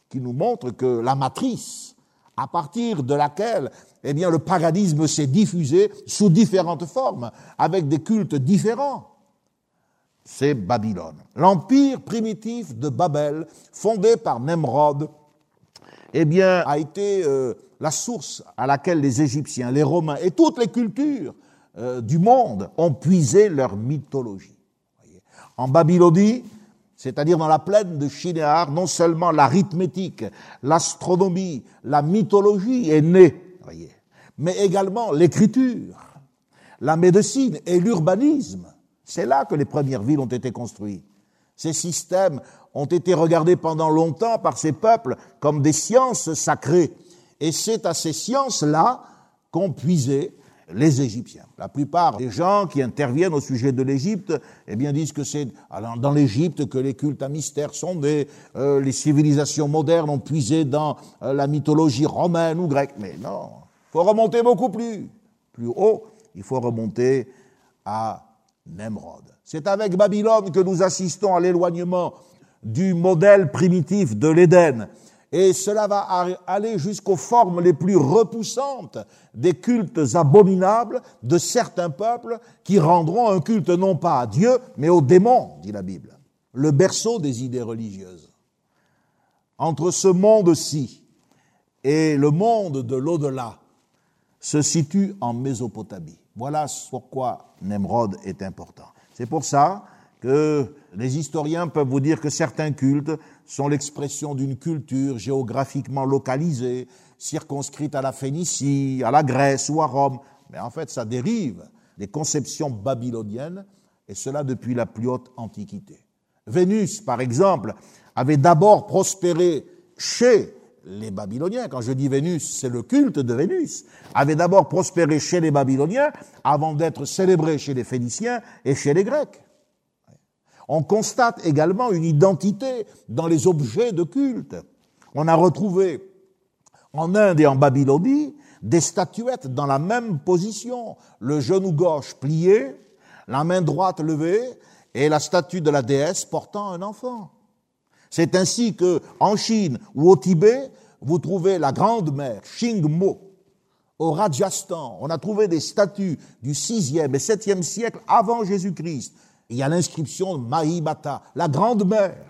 S2: qui nous montre que la matrice à partir de laquelle eh bien, le paganisme s'est diffusé sous différentes formes, avec des cultes différents. C'est Babylone. L'empire primitif de Babel, fondé par Nemrod, eh bien, a été euh, la source à laquelle les Égyptiens, les Romains et toutes les cultures euh, du monde ont puisé leur mythologie. En Babylonie, c'est-à-dire dans la plaine de Shinéar, non seulement l'arithmétique, l'astronomie, la mythologie est née, voyez, mais également l'écriture, la médecine et l'urbanisme. C'est là que les premières villes ont été construites. Ces systèmes ont été regardés pendant longtemps par ces peuples comme des sciences sacrées. Et c'est à ces sciences-là qu'ont puisé les Égyptiens. La plupart des gens qui interviennent au sujet de l'Égypte, eh bien, disent que c'est dans l'Égypte que les cultes à mystère sont nés, euh, les civilisations modernes ont puisé dans euh, la mythologie romaine ou grecque. Mais non, il faut remonter beaucoup plus, plus haut. Il faut remonter à Nemrod. C'est avec Babylone que nous assistons à l'éloignement du modèle primitif de l'Éden et cela va aller jusqu'aux formes les plus repoussantes des cultes abominables de certains peuples qui rendront un culte non pas à Dieu, mais aux démons, dit la Bible. Le berceau des idées religieuses. Entre ce monde-ci et le monde de l'au-delà se situe en Mésopotamie. Voilà pourquoi Nemrod est important. C'est pour ça que les historiens peuvent vous dire que certains cultes sont l'expression d'une culture géographiquement localisée, circonscrite à la Phénicie, à la Grèce ou à Rome. Mais en fait, ça dérive des conceptions babyloniennes, et cela depuis la plus haute antiquité. Vénus, par exemple, avait d'abord prospéré chez les Babyloniens. Quand je dis Vénus, c'est le culte de Vénus. Avait d'abord prospéré chez les Babyloniens avant d'être célébré chez les Phéniciens et chez les Grecs. On constate également une identité dans les objets de culte. On a retrouvé en Inde et en Babylonie des statuettes dans la même position, le genou gauche plié, la main droite levée, et la statue de la déesse portant un enfant. C'est ainsi que, en Chine ou au Tibet, vous trouvez la grande mère, Xingmo. Au Rajasthan, on a trouvé des statues du 6e et 7e siècle avant Jésus-Christ. Il y a l'inscription Mahibata, la grande mère.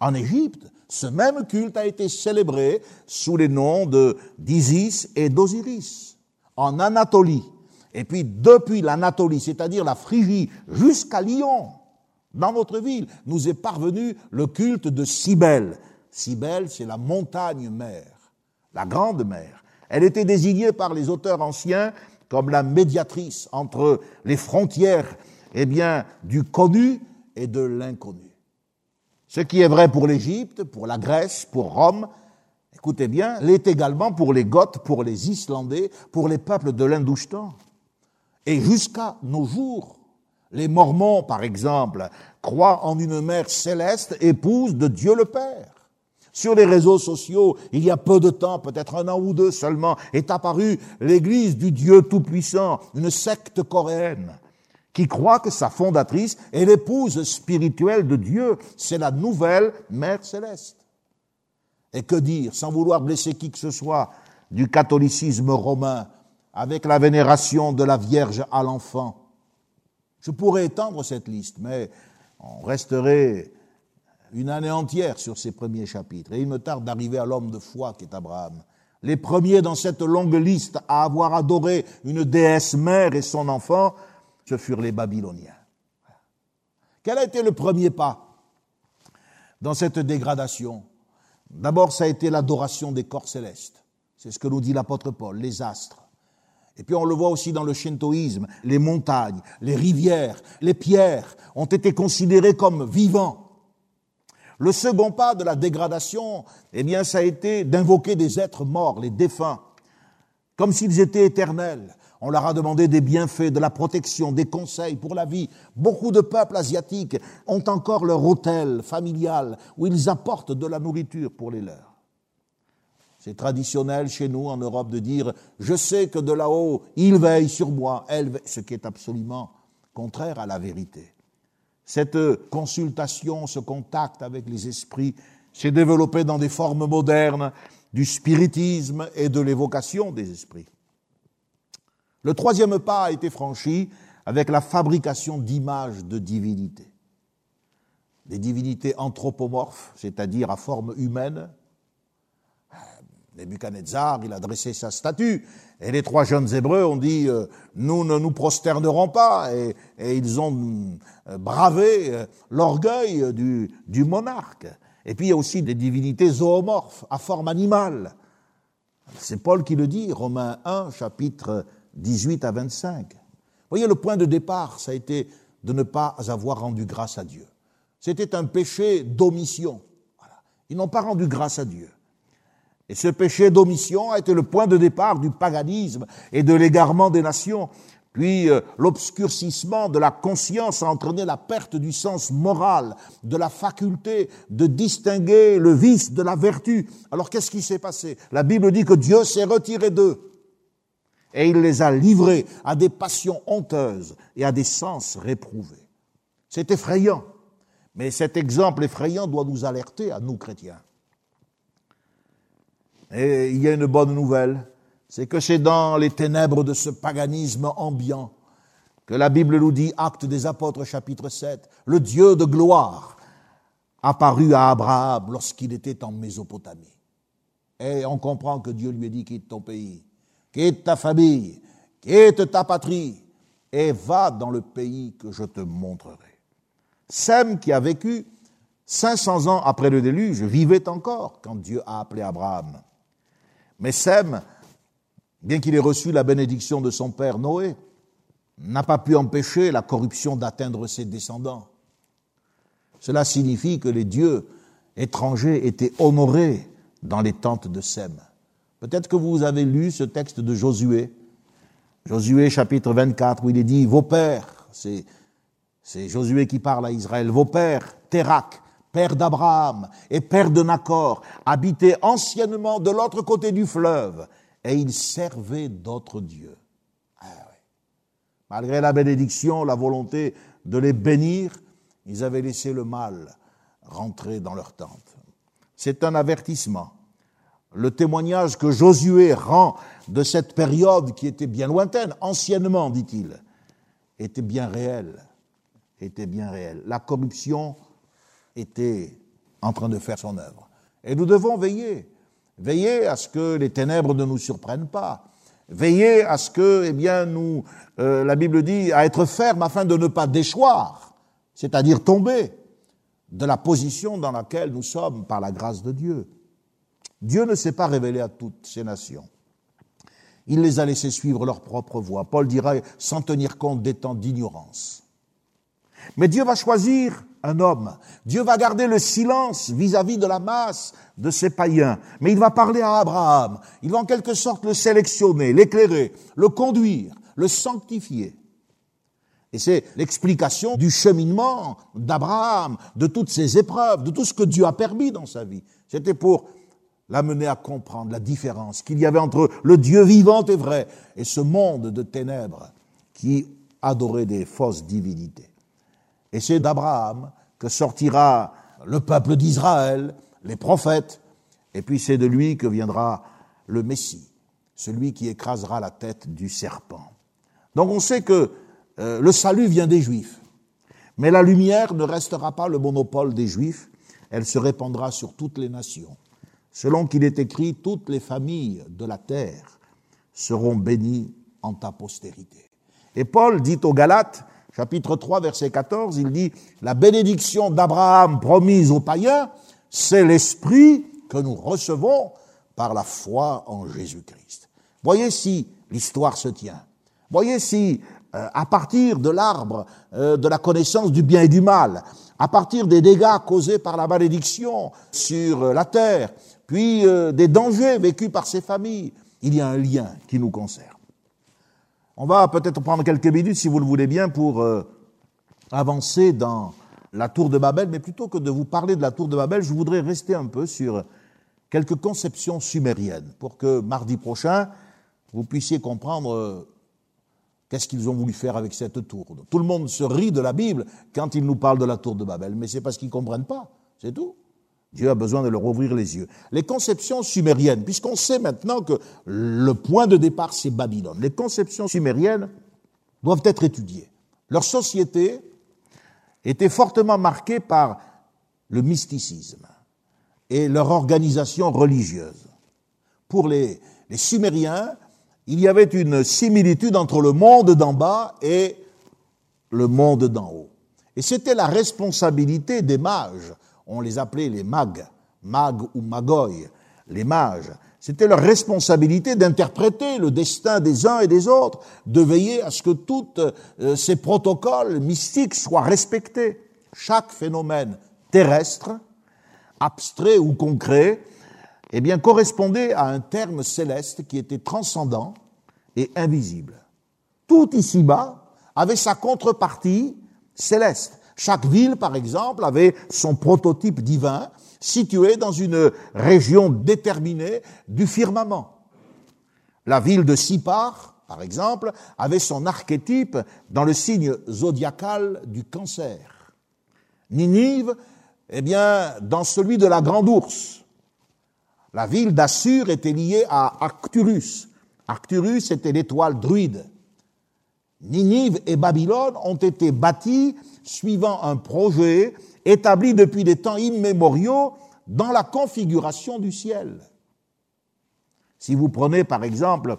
S2: En Égypte, ce même culte a été célébré sous les noms de d'Isis et d'Osiris. En Anatolie, et puis depuis l'Anatolie, c'est-à-dire la Phrygie, jusqu'à Lyon, dans notre ville, nous est parvenu le culte de Cybèle. Cybèle, c'est la montagne mère, la grande mère. Elle était désignée par les auteurs anciens comme la médiatrice entre les frontières eh bien, du connu et de l'inconnu. Ce qui est vrai pour l'Égypte, pour la Grèce, pour Rome, écoutez bien, l'est également pour les Goths, pour les Islandais, pour les peuples de l'Indoustan. Et jusqu'à nos jours, les Mormons, par exemple, croient en une mère céleste, épouse de Dieu le Père. Sur les réseaux sociaux, il y a peu de temps, peut-être un an ou deux seulement, est apparue l'Église du Dieu Tout-Puissant, une secte coréenne, qui croit que sa fondatrice est l'épouse spirituelle de Dieu. C'est la nouvelle Mère céleste. Et que dire, sans vouloir blesser qui que ce soit, du catholicisme romain, avec la vénération de la Vierge à l'enfant. Je pourrais étendre cette liste, mais on resterait une année entière sur ces premiers chapitres. Et il me tarde d'arriver à l'homme de foi qui est Abraham. Les premiers dans cette longue liste à avoir adoré une déesse mère et son enfant, ce furent les Babyloniens. Quel a été le premier pas dans cette dégradation? D'abord, ça a été l'adoration des corps célestes. C'est ce que nous dit l'apôtre Paul, les astres. Et puis on le voit aussi dans le shintoïsme, les montagnes, les rivières, les pierres ont été considérées comme vivants. Le second pas de la dégradation, eh bien, ça a été d'invoquer des êtres morts, les défunts, comme s'ils étaient éternels. On leur a demandé des bienfaits, de la protection, des conseils pour la vie. Beaucoup de peuples asiatiques ont encore leur hôtel familial où ils apportent de la nourriture pour les leurs. C'est traditionnel chez nous en Europe de dire je sais que de là-haut, il veille sur moi, elle ce qui est absolument contraire à la vérité. Cette consultation, ce contact avec les esprits s'est développé dans des formes modernes du spiritisme et de l'évocation des esprits. Le troisième pas a été franchi avec la fabrication d'images de divinités. Des divinités anthropomorphes, c'est-à-dire à forme humaine, Nebuchadnezzar, il a dressé sa statue, et les trois jeunes Hébreux ont dit, euh, nous ne nous prosternerons pas, et, ils ont euh, bravé euh, l'orgueil du, monarque. Et puis il y a aussi des divinités zoomorphes, à forme animale. C'est Paul qui le dit, Romains 1, chapitre 18 à 25. Vous voyez, le point de départ, ça a été de ne pas avoir rendu grâce à Dieu. C'était un péché d'omission. Ils n'ont pas rendu grâce à Dieu. Et ce péché d'omission a été le point de départ du paganisme et de l'égarement des nations. Puis euh, l'obscurcissement de la conscience a entraîné la perte du sens moral, de la faculté de distinguer le vice de la vertu. Alors qu'est-ce qui s'est passé? La Bible dit que Dieu s'est retiré d'eux et il les a livrés à des passions honteuses et à des sens réprouvés. C'est effrayant, mais cet exemple effrayant doit nous alerter à nous chrétiens. Et il y a une bonne nouvelle, c'est que c'est dans les ténèbres de ce paganisme ambiant que la Bible nous dit, acte des apôtres chapitre 7, le Dieu de gloire apparut à Abraham lorsqu'il était en Mésopotamie. Et on comprend que Dieu lui a dit, quitte ton pays, quitte ta famille, quitte ta patrie, et va dans le pays que je te montrerai. Sem, qui a vécu 500 ans après le déluge, vivait encore quand Dieu a appelé Abraham. Mais Sem, bien qu'il ait reçu la bénédiction de son père Noé, n'a pas pu empêcher la corruption d'atteindre ses descendants. Cela signifie que les dieux étrangers étaient honorés dans les tentes de Sem. Peut-être que vous avez lu ce texte de Josué, Josué chapitre 24, où il est dit, vos pères, c'est, Josué qui parle à Israël, vos pères, Térac, père d'Abraham et père de Nacor, habitait anciennement de l'autre côté du fleuve, et il servait d'autres dieux. Ah Malgré la bénédiction, la volonté de les bénir, ils avaient laissé le mal rentrer dans leur tente. C'est un avertissement. Le témoignage que Josué rend de cette période qui était bien lointaine, anciennement, dit-il, était bien réel, était bien réel. La corruption était en train de faire son œuvre. Et nous devons veiller, veiller à ce que les ténèbres ne nous surprennent pas, veiller à ce que, eh bien, nous, euh, la Bible dit, à être ferme afin de ne pas déchoir, c'est-à-dire tomber de la position dans laquelle nous sommes par la grâce de Dieu. Dieu ne s'est pas révélé à toutes ces nations. Il les a laissés suivre leur propre voie. Paul dira sans tenir compte des temps d'ignorance. Mais Dieu va choisir un homme. Dieu va garder le silence vis-à-vis de la masse de ces païens. Mais il va parler à Abraham. Il va en quelque sorte le sélectionner, l'éclairer, le conduire, le sanctifier. Et c'est l'explication du cheminement d'Abraham, de toutes ces épreuves, de tout ce que Dieu a permis dans sa vie. C'était pour l'amener à comprendre la différence qu'il y avait entre le Dieu vivant et vrai et ce monde de ténèbres qui adorait des fausses divinités. Et c'est d'Abraham que sortira le peuple d'Israël, les prophètes, et puis c'est de lui que viendra le Messie, celui qui écrasera la tête du serpent. Donc on sait que euh, le salut vient des Juifs. Mais la lumière ne restera pas le monopole des Juifs, elle se répandra sur toutes les nations. Selon qu'il est écrit, toutes les familles de la terre seront bénies en ta postérité. Et Paul dit aux Galates, chapitre 3, verset 14, il dit, la bénédiction d'Abraham promise aux païens, c'est l'esprit que nous recevons par la foi en Jésus-Christ. Voyez si l'histoire se tient. Voyez si euh, à partir de l'arbre euh, de la connaissance du bien et du mal, à partir des dégâts causés par la malédiction sur euh, la terre, puis des dangers vécus par ces familles, il y a un lien qui nous concerne. On va peut-être prendre quelques minutes, si vous le voulez bien, pour avancer dans la tour de Babel, mais plutôt que de vous parler de la tour de Babel, je voudrais rester un peu sur quelques conceptions sumériennes, pour que mardi prochain, vous puissiez comprendre Qu'est-ce qu'ils ont voulu faire avec cette tour Tout le monde se rit de la Bible quand il nous parle de la tour de Babel, mais c'est parce qu'ils ne comprennent pas, c'est tout. Dieu a besoin de leur ouvrir les yeux. Les conceptions sumériennes, puisqu'on sait maintenant que le point de départ, c'est Babylone, les conceptions sumériennes doivent être étudiées. Leur société était fortement marquée par le mysticisme et leur organisation religieuse. Pour les, les Sumériens, il y avait une similitude entre le monde d'en bas et le monde d'en haut. Et c'était la responsabilité des mages. On les appelait les mags, mag ou magoy, les mages. C'était leur responsabilité d'interpréter le destin des uns et des autres, de veiller à ce que tous euh, ces protocoles mystiques soient respectés. Chaque phénomène terrestre, abstrait ou concret, eh bien, correspondait à un terme céleste qui était transcendant et invisible. Tout ici-bas avait sa contrepartie céleste. Chaque ville, par exemple, avait son prototype divin situé dans une région déterminée du firmament. La ville de Sipar, par exemple, avait son archétype dans le signe zodiacal du cancer. Ninive, eh bien, dans celui de la grande ours. La ville d'Assur était liée à Arcturus. Arcturus était l'étoile druide. Ninive et Babylone ont été bâtis suivant un projet établi depuis des temps immémoriaux dans la configuration du ciel. Si vous prenez par exemple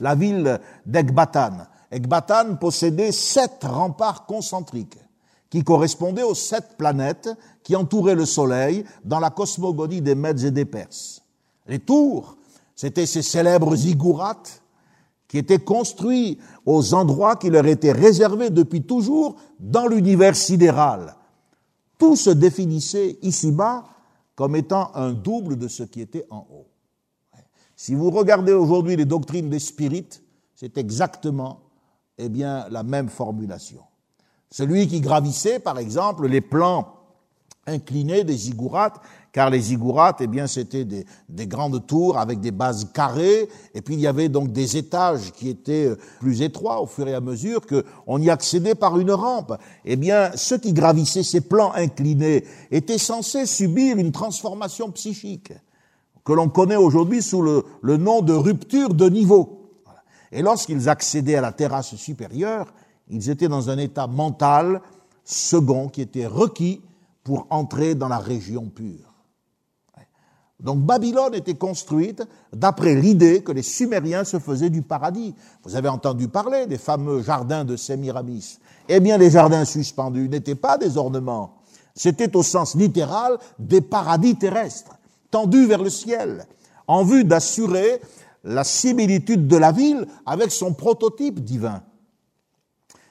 S2: la ville d'Ekbatan, Ekbatan possédait sept remparts concentriques qui correspondaient aux sept planètes qui entouraient le Soleil dans la cosmogonie des Mèdes et des Perses. Les tours, c'étaient ces célèbres ziggourats qui étaient construits aux endroits qui leur étaient réservés depuis toujours dans l'univers sidéral. Tout se définissait ici-bas comme étant un double de ce qui était en haut. Si vous regardez aujourd'hui les doctrines des spirites, c'est exactement eh bien, la même formulation. Celui qui gravissait, par exemple, les plans inclinés, des ziggourats, car les ziggourats, eh bien, c'était des, des, grandes tours avec des bases carrées, et puis il y avait donc des étages qui étaient euh, plus étroits au fur et à mesure qu'on y accédait par une rampe. Eh bien, ceux qui gravissaient ces plans inclinés étaient censés subir une transformation psychique que l'on connaît aujourd'hui sous le, le, nom de rupture de niveau. Et lorsqu'ils accédaient à la terrasse supérieure, ils étaient dans un état mental second qui était requis pour entrer dans la région pure. Donc Babylone était construite d'après l'idée que les Sumériens se faisaient du paradis. Vous avez entendu parler des fameux jardins de Sémiramis. Eh bien, les jardins suspendus n'étaient pas des ornements. C'était au sens littéral des paradis terrestres, tendus vers le ciel, en vue d'assurer la similitude de la ville avec son prototype divin.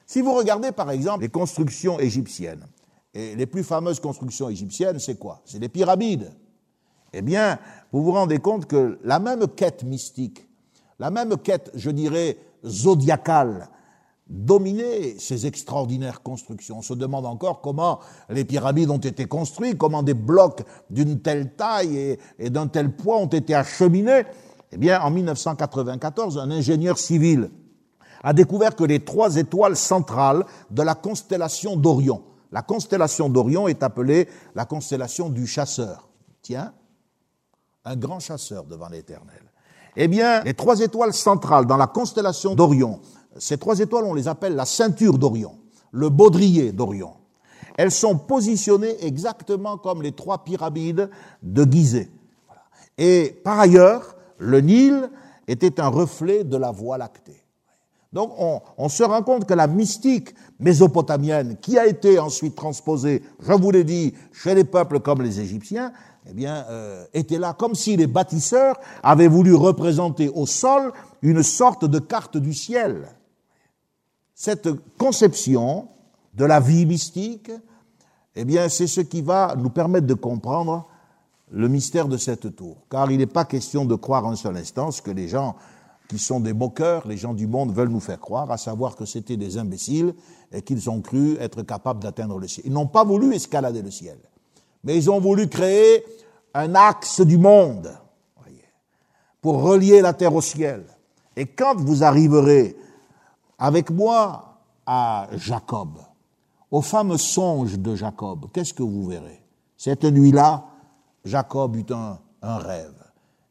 S2: Si vous regardez par exemple les constructions égyptiennes, et les plus fameuses constructions égyptiennes, c'est quoi? C'est les pyramides eh bien, vous vous rendez compte que la même quête mystique, la même quête, je dirais, zodiacale, dominait ces extraordinaires constructions. On se demande encore comment les pyramides ont été construites, comment des blocs d'une telle taille et, d'un tel poids ont été acheminés. Eh bien, en 1994, un ingénieur civil a découvert que les trois étoiles centrales de la constellation d'Orion, la constellation d'Orion est appelée la constellation du chasseur. Tiens, un grand chasseur devant l'Éternel. Eh bien, les trois étoiles centrales dans la constellation d'Orion, ces trois étoiles, on les appelle la ceinture d'Orion, le baudrier d'Orion. Elles sont positionnées exactement comme les trois pyramides de Gizeh. Et par ailleurs, le Nil était un reflet de la Voie lactée. Donc on, se rend compte que la mystique mésopotamienne, qui a été ensuite transposée, je vous l'ai dit, chez les peuples comme les Égyptiens, eh bien, euh, était là comme si les bâtisseurs avaient voulu représenter au sol une sorte de carte du ciel. Cette conception de la vie mystique, eh bien, c'est ce qui va nous permettre de comprendre le mystère de cette tour. Car il n'est pas question de croire un seul instant ce que les gens qui sont des moqueurs, les gens du monde veulent nous faire croire, à savoir que c'était des imbéciles et qu'ils ont cru être capables d'atteindre le ciel. Ils n'ont pas voulu escalader le ciel mais ils ont voulu créer un axe du monde pour relier la terre au ciel. Et quand vous arriverez avec moi à Jacob, au fameux songe de Jacob, qu'est-ce que vous verrez? Cette nuit-là, Jacob eut un, un, rêve.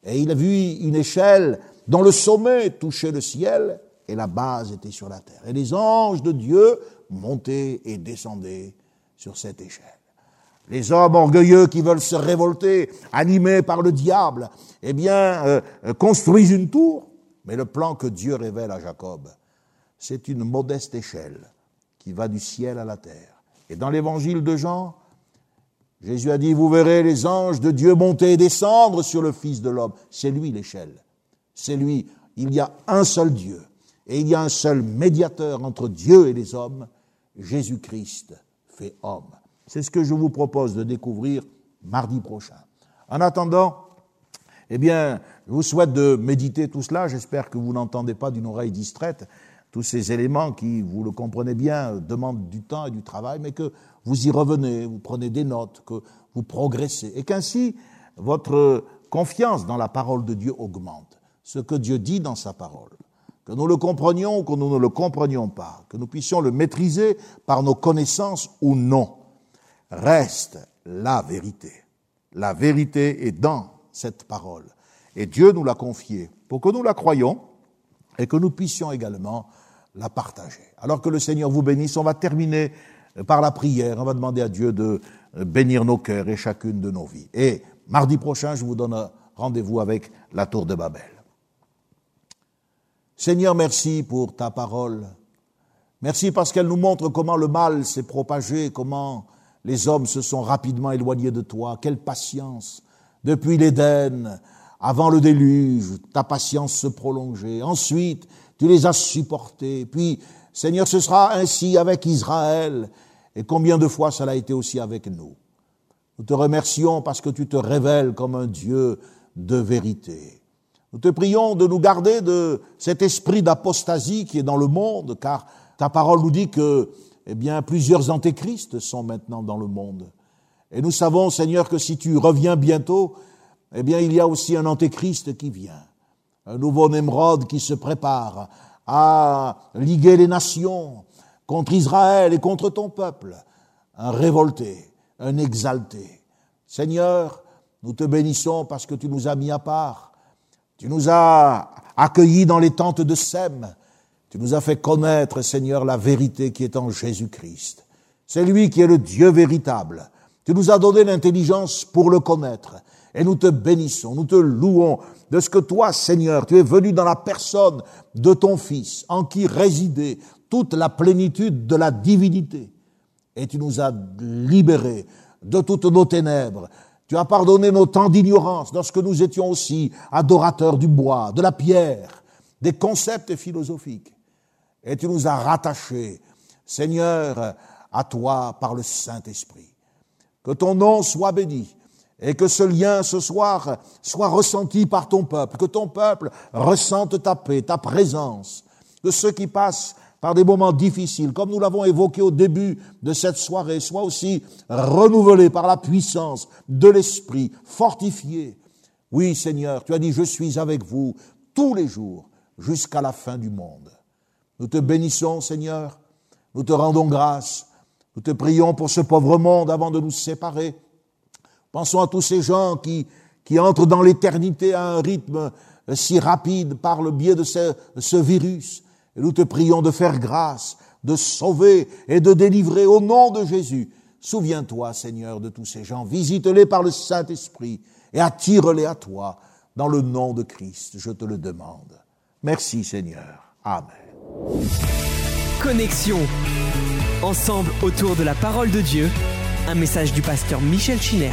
S2: Et il a vu une échelle dont le sommet touchait le ciel et la base était sur la terre. Et les anges de Dieu montaient et descendaient sur cette échelle. Les hommes orgueilleux qui veulent se révolter, animés par le diable, eh bien, euh, construisent une tour. Mais le plan que Dieu révèle à Jacob, c'est une modeste échelle qui va du ciel à la terre. Et dans l'évangile de Jean, Jésus a dit, vous verrez les anges de Dieu monter et descendre sur le Fils de l'homme. C'est lui l'échelle. C'est lui. Il y a un seul Dieu. Et il y a un seul médiateur entre Dieu et les hommes, Jésus-Christ fait homme. C'est ce que je vous propose de découvrir mardi prochain. En attendant, eh bien, je vous souhaite de méditer tout cela. J'espère que vous n'entendez pas d'une oreille distraite tous ces éléments qui, vous le comprenez bien, demandent du temps et du travail, mais que vous y revenez, vous prenez des notes, que vous progressez, et qu'ainsi votre confiance dans la parole de Dieu augmente. Ce que Dieu dit dans sa parole, que nous le comprenions ou que nous ne le comprenions pas, que nous puissions le maîtriser par nos connaissances ou non reste la vérité. La vérité est dans cette parole. Et Dieu nous l'a confiée pour que nous la croyions et que nous puissions également la partager. Alors que le Seigneur vous bénisse, on va terminer par la prière. On va demander à Dieu de bénir nos cœurs et chacune de nos vies. Et mardi prochain, je vous donne rendez-vous avec la tour de Babel. Seigneur, merci pour ta parole. Merci parce qu'elle nous montre comment le mal s'est propagé, comment les hommes se sont rapidement éloignés de toi. Quelle patience. Depuis l'Éden, avant le déluge, ta patience se prolongeait. Ensuite, tu les as supportés. Puis, Seigneur, ce sera ainsi avec Israël. Et combien de fois cela a été aussi avec nous. Nous te remercions parce que tu te révèles comme un Dieu de vérité. Nous te prions de nous garder de cet esprit d'apostasie qui est dans le monde, car ta parole nous dit que eh bien, plusieurs antéchrists sont maintenant dans le monde. Et nous savons, Seigneur, que si tu reviens bientôt, eh bien, il y a aussi un antéchrist qui vient, un nouveau Nemrod qui se prépare à liguer les nations contre Israël et contre ton peuple, un révolté, un exalté. Seigneur, nous te bénissons parce que tu nous as mis à part, tu nous as accueillis dans les tentes de Sem, tu nous as fait connaître, Seigneur, la vérité qui est en Jésus-Christ. C'est lui qui est le Dieu véritable. Tu nous as donné l'intelligence pour le connaître. Et nous te bénissons, nous te louons de ce que toi, Seigneur, tu es venu dans la personne de ton Fils, en qui résidait toute la plénitude de la divinité. Et tu nous as libérés de toutes nos ténèbres. Tu as pardonné nos temps d'ignorance lorsque nous étions aussi adorateurs du bois, de la pierre, des concepts philosophiques. Et tu nous as rattachés, Seigneur, à toi par le Saint-Esprit. Que ton nom soit béni et que ce lien ce soir soit ressenti par ton peuple, que ton peuple ressente ta paix, ta présence, que ceux qui passent par des moments difficiles, comme nous l'avons évoqué au début de cette soirée, soient aussi renouvelés par la puissance de l'Esprit, fortifiés. Oui, Seigneur, tu as dit, je suis avec vous tous les jours jusqu'à la fin du monde. Nous te bénissons, Seigneur, nous te rendons grâce, nous te prions pour ce pauvre monde avant de nous séparer. Pensons à tous ces gens qui, qui entrent dans l'éternité à un rythme si rapide par le biais de ce virus. Nous te prions de faire grâce, de sauver et de délivrer au nom de Jésus. Souviens-toi, Seigneur, de tous ces gens. Visite-les par le Saint-Esprit et attire-les à toi. Dans le nom de Christ, je te le demande. Merci, Seigneur. Amen.
S1: Connexion. Ensemble autour de la parole de Dieu. Un message du pasteur Michel Chiner.